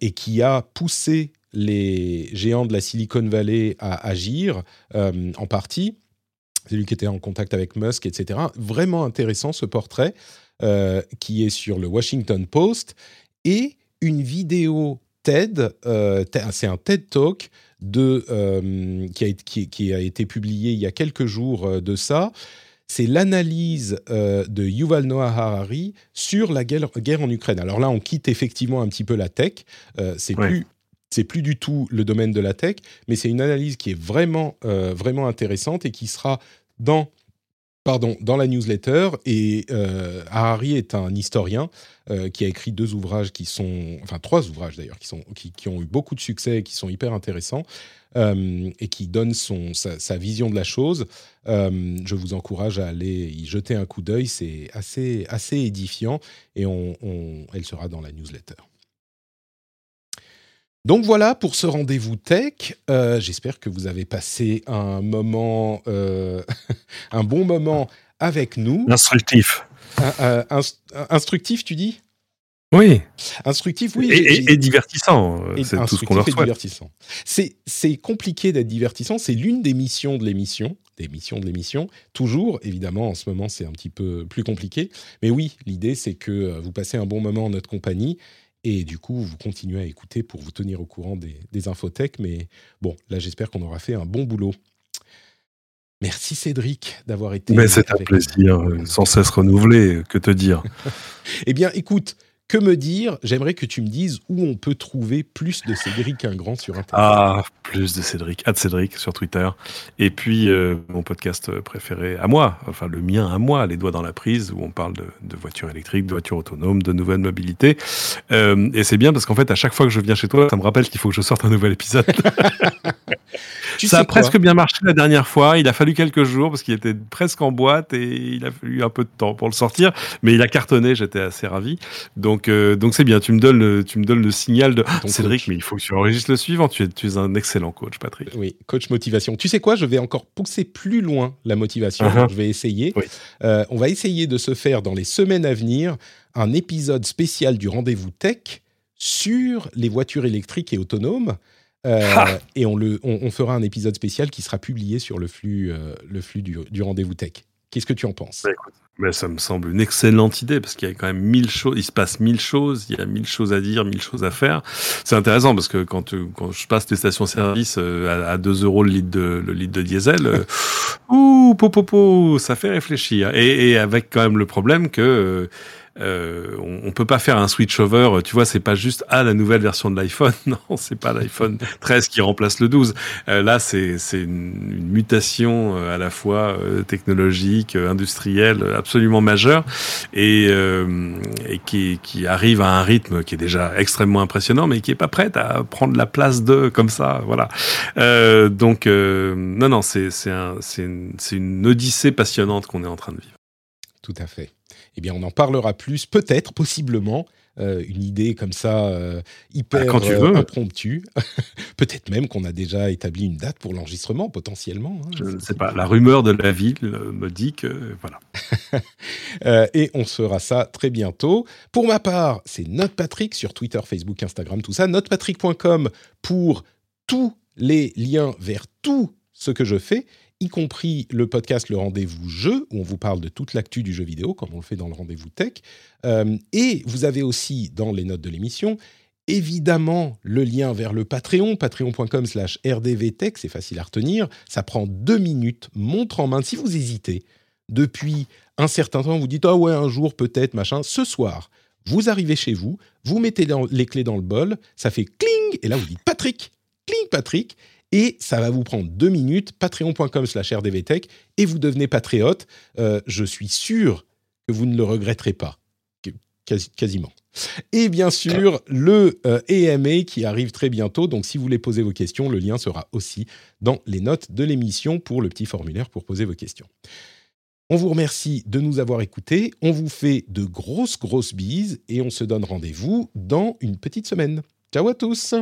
et qui a poussé les géants de la Silicon Valley à agir en partie c'est lui qui était en contact avec Musk, etc. Vraiment intéressant ce portrait euh, qui est sur le Washington Post et une vidéo TED, euh, c'est un TED Talk de, euh, qui, a, qui, a, été publié il y a quelques jours de ça. C'est l'analyse de Yuval Noah Harari sur la guerre, guerre, en Ukraine. Alors là, on quitte effectivement un petit peu la tech. c'est plus c'est plus du tout le domaine de la tech, mais c'est une analyse qui est vraiment, vraiment intéressante et qui sera dans pardon, dans la newsletter. Et euh, Harari est un historien euh, qui a écrit deux ouvrages qui sont, enfin trois ouvrages d'ailleurs, qui, qui, ont eu beaucoup de succès et qui sont hyper intéressants euh, et qui donnent son, sa, vision de la chose. je vous encourage à aller y jeter un coup d'œil, c'est assez, assez édifiant et on, elle sera dans la newsletter. Donc voilà pour ce rendez-vous tech. Euh, j'espère que vous avez passé un moment, euh, un bon moment avec nous. Instructif. instructif, tu dis? Oui. Instructif, oui. Et, divertissant. C'est tout ce qu'on leur souhaite. divertissant. C'est compliqué d'être divertissant. C'est l'une des missions de l'émission. Des missions de l'émission. Toujours, évidemment, en ce moment, c'est un petit peu plus compliqué. Mais oui, l'idée, c'est que euh, vous passez un bon moment en notre compagnie Et du coup, vous continuez à écouter pour vous tenir au courant des, des infothèques. Mais bon, là, j'espère qu'on aura fait un bon boulot. Merci Cédric d'avoir été. Mais c'est un plaisir, sans cesse renouvelé. Que te dire Eh bien, écoute, que me dire? J'aimerais que tu me dises où on peut trouver plus de Cédric Ingrand sur Internet. Ah, plus de Cédric, de Cédric sur Twitter. Et puis, euh, mon podcast préféré à moi, enfin le mien à moi, Les Doigts dans la prise, où on parle de, voitures électriques, de voitures autonomes, de nouvelles mobilités. Euh, et c'est bien parce qu'en fait, à chaque fois que je viens chez toi, ça me rappelle qu'il faut que je sorte un nouvel épisode. ça a presque bien marché la dernière fois. Il a fallu quelques jours parce qu'il était presque en boîte et il a fallu un peu de temps pour le sortir. Mais il a cartonné, j'étais assez ravi. Donc, euh, donc c'est bien. Tu me donnes le, tu me donnes le signal de Cédric, mais il faut que tu enregistres le suivant. Tu es, tu es un excellent coach, Patrick. Oui, coach motivation. Tu sais quoi Je vais encore pousser plus loin la motivation. Uh-huh. Je vais essayer. Euh, on va essayer de se faire dans les semaines à venir un épisode spécial du rendez-vous tech sur les voitures électriques et autonomes. Euh, et on, le, on, fera un épisode spécial qui sera publié sur le flux, le flux du, du rendez-vous tech. Qu'est-ce que tu en penses? Bah, bah, Ça me semble une excellente idée parce qu'il y a quand même mille choses, il se passe mille choses, il y a mille choses à dire, mille choses à faire. C'est intéressant parce que quand, quand je passe des stations-service euh, à, 2 euros le litre de, le litre de diesel, ouh, po, ça fait réfléchir. Et, et, avec quand même le problème que euh, on, on, peut pas faire un switch over. Tu vois, c'est pas juste ah la nouvelle version de l'iPhone. Non, c'est pas l'iPhone 13 qui remplace le 12. Euh, là, c'est c'est une, une, mutation euh, à la fois euh, technologique, industrielle, absolument majeure et, et qui qui arrive à un rythme qui est déjà extrêmement impressionnant, mais qui est pas prête à prendre la place de comme ça. Voilà. donc non non, c'est c'est un, c'est une, une odyssée passionnante qu'on est en train de vivre. Tout à fait eh bien, on en parlera plus, peut-être, possiblement. Euh, une idée comme ça euh, hyper ah, euh, impromptue. Peut-être même qu'on a déjà établi une date pour l'enregistrement, potentiellement. Hein. Je ne sais pas. La rumeur de la ville me dit que voilà. et on fera ça très bientôt. Pour ma part, c'est Note Patrick sur Twitter, Facebook, Instagram, tout ça. Notepatrick.com pour tous les liens vers tout ce que je fais y compris le podcast Le Rendez-vous Jeu, où on vous parle de toute l'actu du jeu vidéo, comme on le fait dans le Rendez-vous Tech. Euh, et vous avez aussi, dans les notes de l'émission, évidemment le lien vers le Patreon, patreon.com slash rdvtech, c'est facile à retenir, ça prend deux minutes, montre en main. Si vous hésitez, depuis un certain temps, vous dites « Ah ouais, un jour peut-être, machin », ce soir, vous arrivez chez vous, vous mettez les clés dans le bol, ça fait cling, et là vous dites « Patrick !» Cling Patrick, et ça va vous prendre deux minutes, patreon.com slash rdvtech, et vous devenez patriote. Euh, je suis sûr que vous ne le regretterez pas. quasiment. Et bien sûr, le euh, qui arrive très bientôt. Donc, si vous voulez poser vos questions, le lien sera aussi dans les notes de l'émission pour le petit formulaire pour poser vos questions. On vous remercie de nous avoir écoutés. On vous fait de grosses, grosses bises et on se donne rendez-vous dans une petite semaine. Ciao à tous!